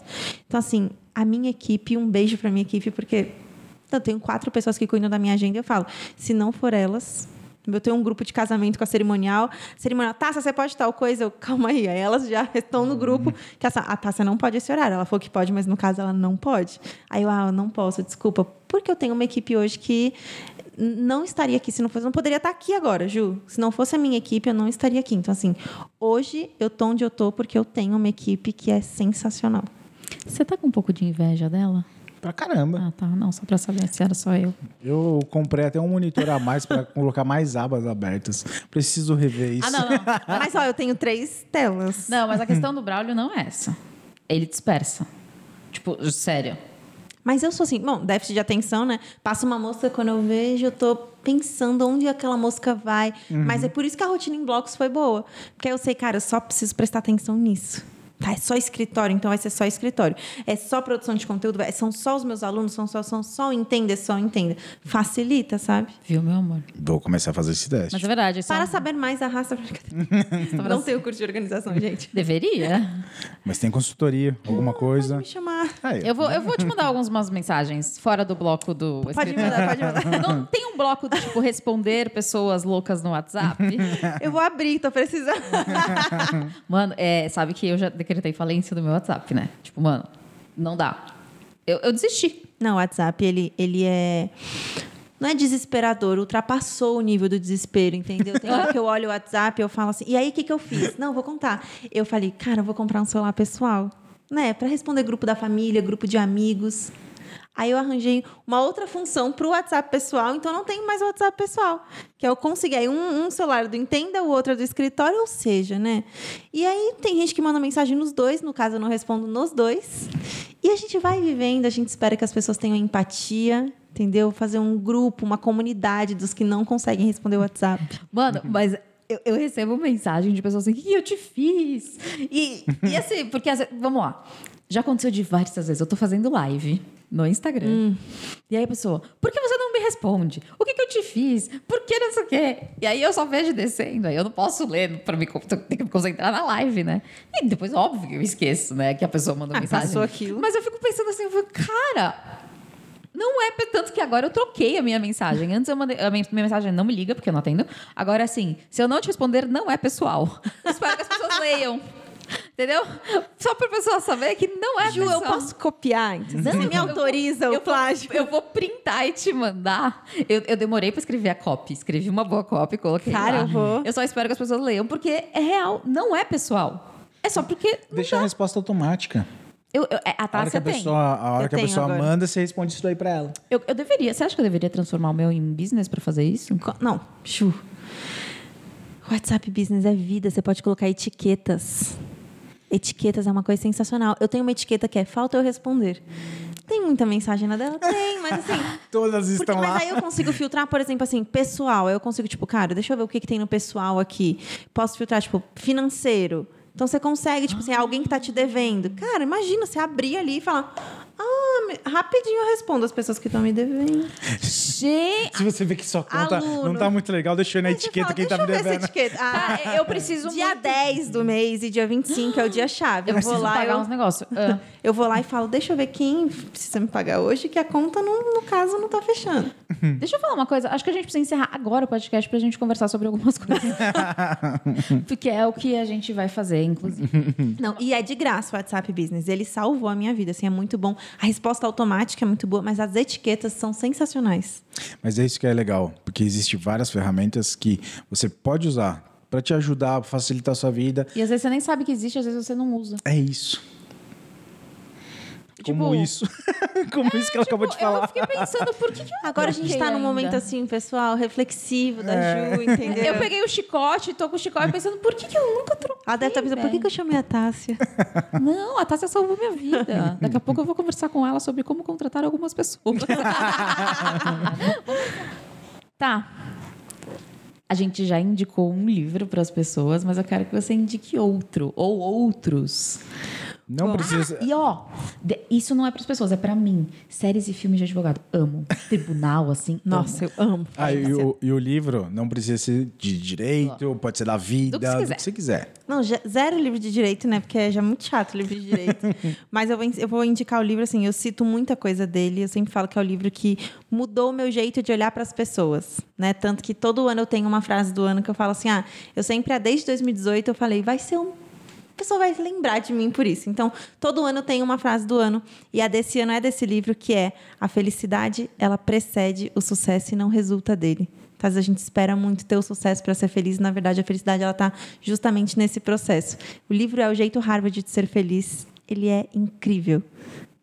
Então, assim, a minha equipe, um beijo para minha equipe, porque eu tenho quatro pessoas que cuidam da minha agenda e eu falo, se não for elas, eu tenho um grupo de casamento com a cerimonial. Cerimonial, Tássia, você pode tal coisa? Eu, calma aí. Aí elas já estão no grupo. Que essa, a Tássia não pode esse horário. Ela falou que pode, mas no caso ela não pode. Aí eu, ah, eu não posso, desculpa. Porque eu tenho uma equipe hoje que não estaria aqui se não fosse. Não poderia estar aqui agora, Ju. Se não fosse a minha equipe, eu não estaria aqui. Então, assim, hoje eu tô onde eu tô porque eu tenho uma equipe que é sensacional. Você tá com um pouco de inveja dela? Pra caramba. Ah, tá. Não, só pra saber se era só eu. Eu comprei até um monitor a mais pra colocar mais abas abertas. Preciso rever isso. Ah, não, não. Mas, ó, eu tenho três telas. Não, mas a questão do Braulio não é essa. Ele dispersa. Tipo, sério. Mas eu sou assim, bom, déficit de atenção, né? Passa uma mosca, quando eu vejo, eu tô pensando onde aquela mosca vai. Mas é por isso que a rotina em blocos foi boa. Porque eu sei, cara, eu só preciso prestar atenção nisso. Tá, é só escritório, então vai ser só escritório. É só produção de conteúdo, são só os meus alunos, são só, são só o entenda, é só o entenda. Facilita, sabe? Viu, meu amor? Vou começar a fazer esse teste. Mas é verdade. Isso é Para saber mais, arrasta pra Não tenho curso de organização, gente. Deveria. Mas tem consultoria, alguma coisa. Me chamar. Aí, Eu vou, eu vou te mandar algumas mensagens fora do bloco do. Pode escritório. mandar, pode mandar. Não tem um bloco do tipo responder pessoas loucas no WhatsApp? Eu vou abrir, tô precisando. Mano, é, sabe que eu já decretei falência do meu WhatsApp, né? Tipo, mano, não dá. Eu, eu desisti. Não, o WhatsApp, ele, ele é. Não é desesperador, ultrapassou o nível do desespero, entendeu? Tem hora que eu olho o WhatsApp e eu falo assim, e aí o que, que eu fiz? Não, vou contar. Eu falei, cara, eu vou comprar um celular pessoal, né? Pra responder grupo da família, grupo de amigos. Aí eu arranjei uma outra função pro WhatsApp pessoal, então não tenho mais o WhatsApp pessoal. Que é eu consegui aí um, um celular do Entenda, o outro é do escritório, ou seja, né? E aí tem gente que manda mensagem nos dois, no caso eu não respondo nos dois. E a gente vai vivendo, a gente espera que as pessoas tenham empatia, entendeu? Fazer um grupo, uma comunidade dos que não conseguem responder o WhatsApp. Mano, mas eu, eu recebo mensagem de pessoas assim: o que eu te fiz? E, e assim, porque, vamos lá. Já aconteceu diversas vezes. Eu tô fazendo live no Instagram. E aí a pessoa, por que você não me responde? O que, que eu te fiz? Por que não sei o quê? E aí eu só vejo descendo. Aí eu não posso ler para me, ter que me concentrar na live, né? E depois, óbvio que eu esqueço, né? Que a pessoa mandou Ah, mensagem. passou aquilo. Mas eu fico pensando assim, cara, não é tanto que agora eu troquei a minha mensagem. Antes eu mandei a minha, minha mensagem não me liga porque eu não atendo. Agora assim, se eu não te responder não é pessoal. Eu espero que as pessoas leiam. Entendeu? Só pra pessoa saber que não é Ju, eu pessoal. posso copiar? Então, Você Não, me eu vou- autoriza eu o vou- plágio? Eu vou printar e te mandar. Eu, eu demorei pra escrever a copy. Escrevi uma boa copy, coloquei Cara, lá. eu vou. Eu só espero que as pessoas leiam, porque é real. Não é pessoal. É só porque... não Deixar a dá. resposta automática. Eu, eu, é, a A a pessoa, a hora Eu que a pessoa agora. manda, você responde isso daí pra ela. Eu, eu deveria. Você acha que eu deveria transformar o meu em business pra fazer isso? Não, Chu. WhatsApp Business é vida, você pode colocar etiquetas. Etiquetas é uma coisa sensacional. Eu tenho uma etiqueta que é falta eu responder. Tem muita mensagem na dela? Tem, mas assim. Todas Porque, estão mas lá. aí eu consigo filtrar, por exemplo, assim, pessoal. Eu consigo, tipo, cara, deixa eu ver o que, que tem no pessoal aqui. Posso filtrar, tipo, financeiro. Então você consegue, tipo assim, alguém que tá te devendo. Cara, imagina você abrir ali e falar. Ah, me- rapidinho eu respondo as pessoas que estão me devendo. Gente! Se você vê que sua conta Aluno. não tá muito legal, deixa eu ir na etiqueta fala, quem tá me deixa eu ver essa devendo. etiqueta. Ah, Tá, eu preciso Dia muito- 10 do mês e dia 25 é o dia chave. Eu Eu, preciso vou lá, pagar eu, uns negócios. Ah. eu vou lá e falo, deixa eu ver quem precisa me pagar hoje, que a conta, não, no caso, não tá fechando. Deixa eu falar uma coisa. Acho que a gente precisa encerrar agora o podcast pra gente conversar sobre algumas coisas. Porque é o que a gente vai fazer, inclusive. Não, e é de graça o WhatsApp Business. Ele salvou a minha vida, assim, é muito bom. A resposta automática é muito boa, mas as etiquetas são sensacionais. Mas é isso que é legal, porque existem várias ferramentas que você pode usar pra te ajudar, facilitar a sua vida. E às vezes você nem sabe que existe, às vezes você não usa. É isso. Como Tipo- isso. Como isso que ela acabou de Tipo, Eu falar. fiquei pensando, por que, que eu Agora a gente tá num momento, assim, pessoal, reflexivo da Ju, entendeu? Eu peguei o chicote, tô com o chicote pensando, por que, que eu nunca troquei? Ela deve estar pensando, por que, que eu chamei a Tássia? Não, a Tássia salvou minha vida. Daqui a pouco eu vou conversar com ela sobre como contratar algumas pessoas. tá. A gente já indicou um livro para as pessoas, mas eu quero que você indique outro ou outros. Não precisa. E ó, de- isso não é para as pessoas, é para mim. Séries e filmes de advogado, amo. Tribunal assim, Nossa, amo. eu amo. Ah, e, o, e o livro não precisa ser de direito, pode ser da vida, Do que você do quiser. que você quiser. Não, já- zero livro de direito, né? Porque é já muito chato o livro de direito. Mas eu vou, eu vou indicar o livro, assim, eu cito muita coisa dele. Eu sempre falo que é o livro que mudou o meu jeito de olhar para as pessoas, né? Tanto que todo ano eu tenho uma frase do ano que eu falo assim: ah, eu sempre, ah, desde 2018, eu falei, vai ser um. Pessoa vai lembrar de mim por isso. Então, todo ano tenho uma frase do ano. E a desse ano é desse livro, que é a felicidade, ela precede o sucesso e não resulta dele. Vezes a gente espera muito ter o sucesso para ser feliz, na verdade a felicidade ela está justamente nesse processo. O livro é o jeito Harvard de ser feliz. Ele é incrível.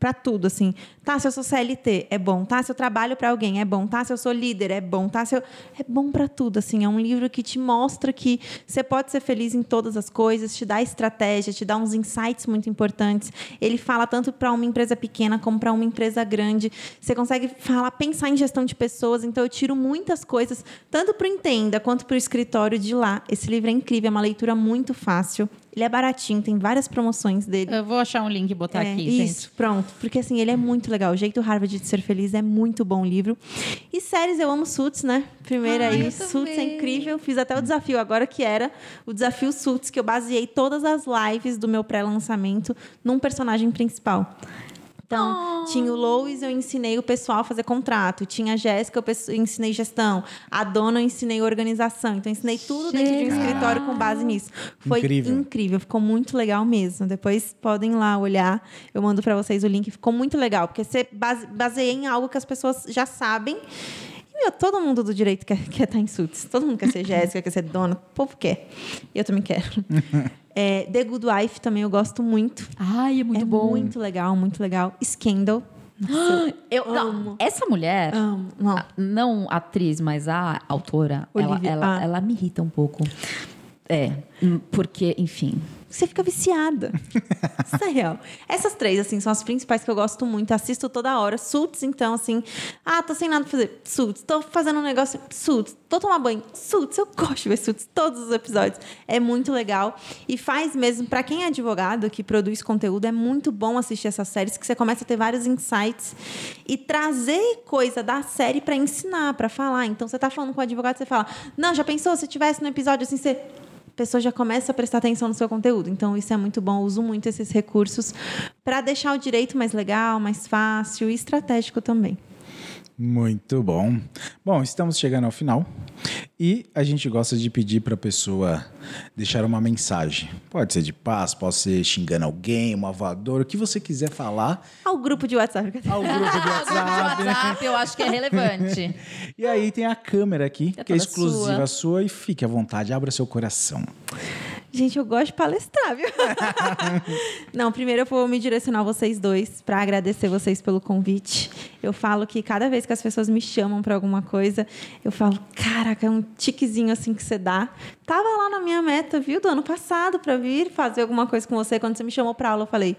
Para tudo, assim. Tá, se eu sou CLT, é bom. Tá, se eu trabalho para alguém, é bom. Tá, se eu sou líder, é bom. Tá, se eu... É bom para tudo, assim. É um livro que te mostra que você pode ser feliz em todas as coisas, te dá estratégia, te dá uns insights muito importantes. Ele fala tanto para uma empresa pequena como para uma empresa grande. Você consegue falar, pensar em gestão de pessoas. Então, eu tiro muitas coisas, tanto para o Entenda quanto para o escritório de lá. Esse livro é incrível, é uma leitura muito fácil. Ele é baratinho, tem várias promoções dele. Eu vou achar um link e botar É, aqui, isso, gente. pronto. Porque assim, ele é muito legal. O Jeito Harvard de Ser Feliz é muito bom livro. E séries, eu amo Suits, né? Primeiro Ah, aí, Suits é incrível. Fiz até o desafio agora, que era o desafio Suits, que eu baseei todas as lives do meu pré-lançamento num personagem principal. Então, tinha o Lois, eu ensinei o pessoal a fazer contrato. Tinha a Jéssica, eu ensinei gestão. A dona, eu ensinei organização. Então, eu ensinei tudo dentro de um escritório com base nisso. Foi Incrível. incrível, ficou muito legal mesmo. Depois podem ir lá olhar, eu mando pra vocês o link. Ficou muito legal, porque você base, baseia em algo que as pessoas já sabem. E, meu, todo mundo do direito quer, quer estar em suits. Todo mundo quer ser Jéssica, quer ser dona. O povo quer. E eu também quero. É, The Good Wife também eu gosto muito. Ai, é muito é bom. muito legal, muito legal. Scandal. Eu, não, essa mulher, Amo. Não. a- não atriz, mas a autora, ela, Olivia, ela, ah. ela me irrita um pouco. É, hum, porque, enfim. Você fica viciada. Isso é real. Essas três, assim, são as principais que eu gosto muito. Assisto toda hora. Suits, então, assim... Ah, tô sem nada pra fazer. Suits. Tô fazendo um negócio... Suits. Tô tomando banho. Suits. Eu gosto de ver Suits. Todos os episódios. É muito legal. E faz mesmo... Pra quem é advogado, que produz conteúdo, é muito bom assistir essas séries, que você começa a ter vários insights e trazer coisa da série pra ensinar, pra falar. Então, você tá falando com o advogado, você fala... Não, já pensou? Se tivesse no episódio, assim, você pessoa já começa a prestar atenção no seu conteúdo. Então, isso é muito bom. Eu uso muito esses recursos para deixar o direito mais legal, mais fácil e estratégico também. Muito bom. Bom, estamos chegando ao final e a gente gosta de pedir para a pessoa deixar uma mensagem. Pode ser de paz, pode ser xingando alguém, uma voadora, o que você quiser falar Ao grupo de WhatsApp. ao grupo de WhatsApp. WhatsApp, eu acho que é relevante. E aí tem a câmera aqui, É que é exclusiva sua. sua. e fique à vontade, abra seu coração. Gente, eu gosto de palestrar, viu? Não, primeiro eu vou me direcionar a vocês dois para agradecer vocês pelo convite. Eu falo que cada vez que as pessoas me chamam para alguma coisa, eu falo, caraca, é um tiquezinho assim que você dá. Tava lá na minha meta, viu, do ano passado para vir fazer alguma coisa com você. Quando você me chamou para aula, eu falei,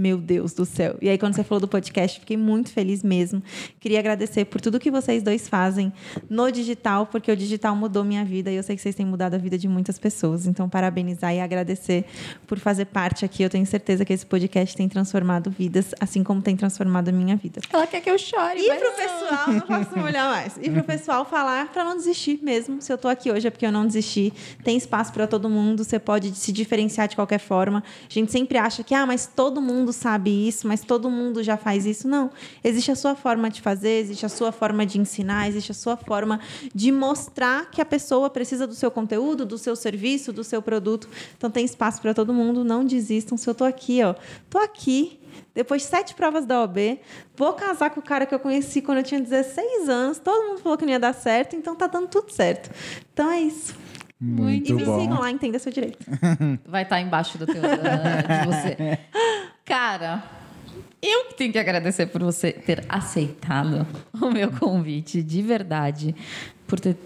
meu Deus do céu. E aí, quando você falou do podcast, fiquei muito feliz mesmo. Queria agradecer por tudo que vocês dois fazem no digital, porque o digital mudou minha vida e eu sei que vocês têm mudado a vida de muitas pessoas. Então, parabenizar e agradecer por fazer parte aqui. Eu tenho certeza que esse podcast tem transformado vidas, assim como tem transformado a minha vida. Ela quer que eu chore. E pro não. pessoal, não posso molhar mais. E pro pessoal falar para não desistir mesmo. Se eu tô aqui hoje é porque eu não desisti. Tem espaço para todo mundo, você pode se diferenciar de qualquer forma. A gente sempre acha que, ah, mas todo mundo sabe isso, mas todo mundo já faz isso. Não. Existe a sua forma de fazer, existe a sua forma de ensinar, existe a sua forma de mostrar que a pessoa precisa do seu conteúdo, do seu serviço, do seu produto. Então tem espaço para todo mundo. Não desistam. Se eu tô aqui, ó, tô aqui. Depois de sete provas da OB, vou casar com o cara que eu conheci quando eu tinha 16 anos. Todo mundo falou que não ia dar certo, então tá dando tudo certo. Então é isso. Muito e me bom. sigam lá, entenda seu direito. Vai estar embaixo do teu, de você. Cara, eu que tenho que agradecer por você ter aceitado o meu convite, de verdade. Por ter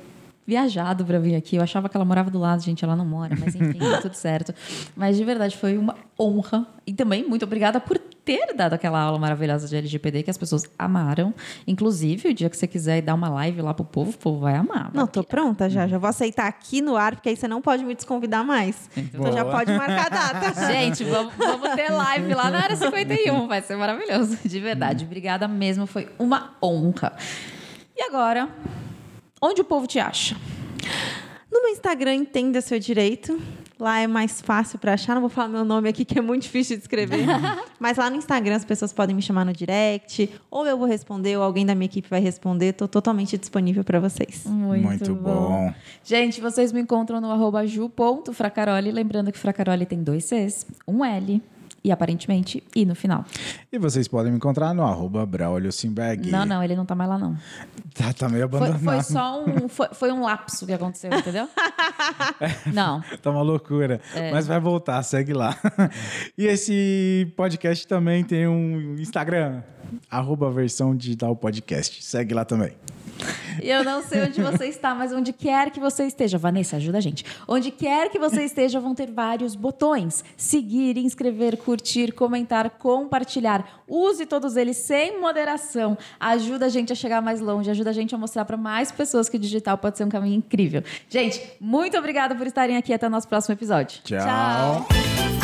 viajado para vir aqui. Eu achava que ela morava do lado, gente, ela não mora, mas enfim, deu tudo certo. Mas de verdade foi uma honra. E também muito obrigada por ter dado aquela aula maravilhosa de LGPD que as pessoas amaram. Inclusive, o dia que você quiser dar uma live lá pro povo, o povo vai amar. Não, tô pronta já. Já vou aceitar aqui no ar, porque aí você não pode me desconvidar mais. Então já Boa. pode marcar a data. Gente, vamos, vamos ter live lá na área 51. Vai ser maravilhoso. De verdade. Obrigada mesmo. Foi uma honra. E agora, onde o povo te acha? No meu Instagram, entenda seu direito. Lá é mais fácil para achar. Não vou falar meu nome aqui, que é muito difícil de escrever. Mas lá no Instagram as pessoas podem me chamar no direct. Ou eu vou responder, ou alguém da minha equipe vai responder. Estou totalmente disponível para vocês. Muito bom. Gente, vocês me encontram no arroba ju.fracaroli. Lembrando que Fracaroli tem dois Cs, um L e aparentemente I no final. E vocês podem me encontrar no arroba Braulio Simberg. Não, não, ele não tá mais lá, não. Tá, tá meio Foi, abandonado. foi só um. Foi, foi um lapso que aconteceu, entendeu? Não. Tá uma loucura. É. Mas vai voltar, segue lá. E esse podcast também tem um Instagram, arroba versão digital podcast. Segue lá também. Eu não sei onde você está, mas onde quer que você esteja, Vanessa, ajuda a gente. Onde quer que você esteja, vão ter vários botões: seguir, inscrever, curtir, comentar, compartilhar. Use todos eles sem moderação. Ajuda a gente a chegar mais longe, ajuda a gente a mostrar para mais pessoas que o digital pode ser um caminho incrível. Gente, muito obrigada por estarem aqui. Até o nosso próximo episódio. Tchau. Tchau.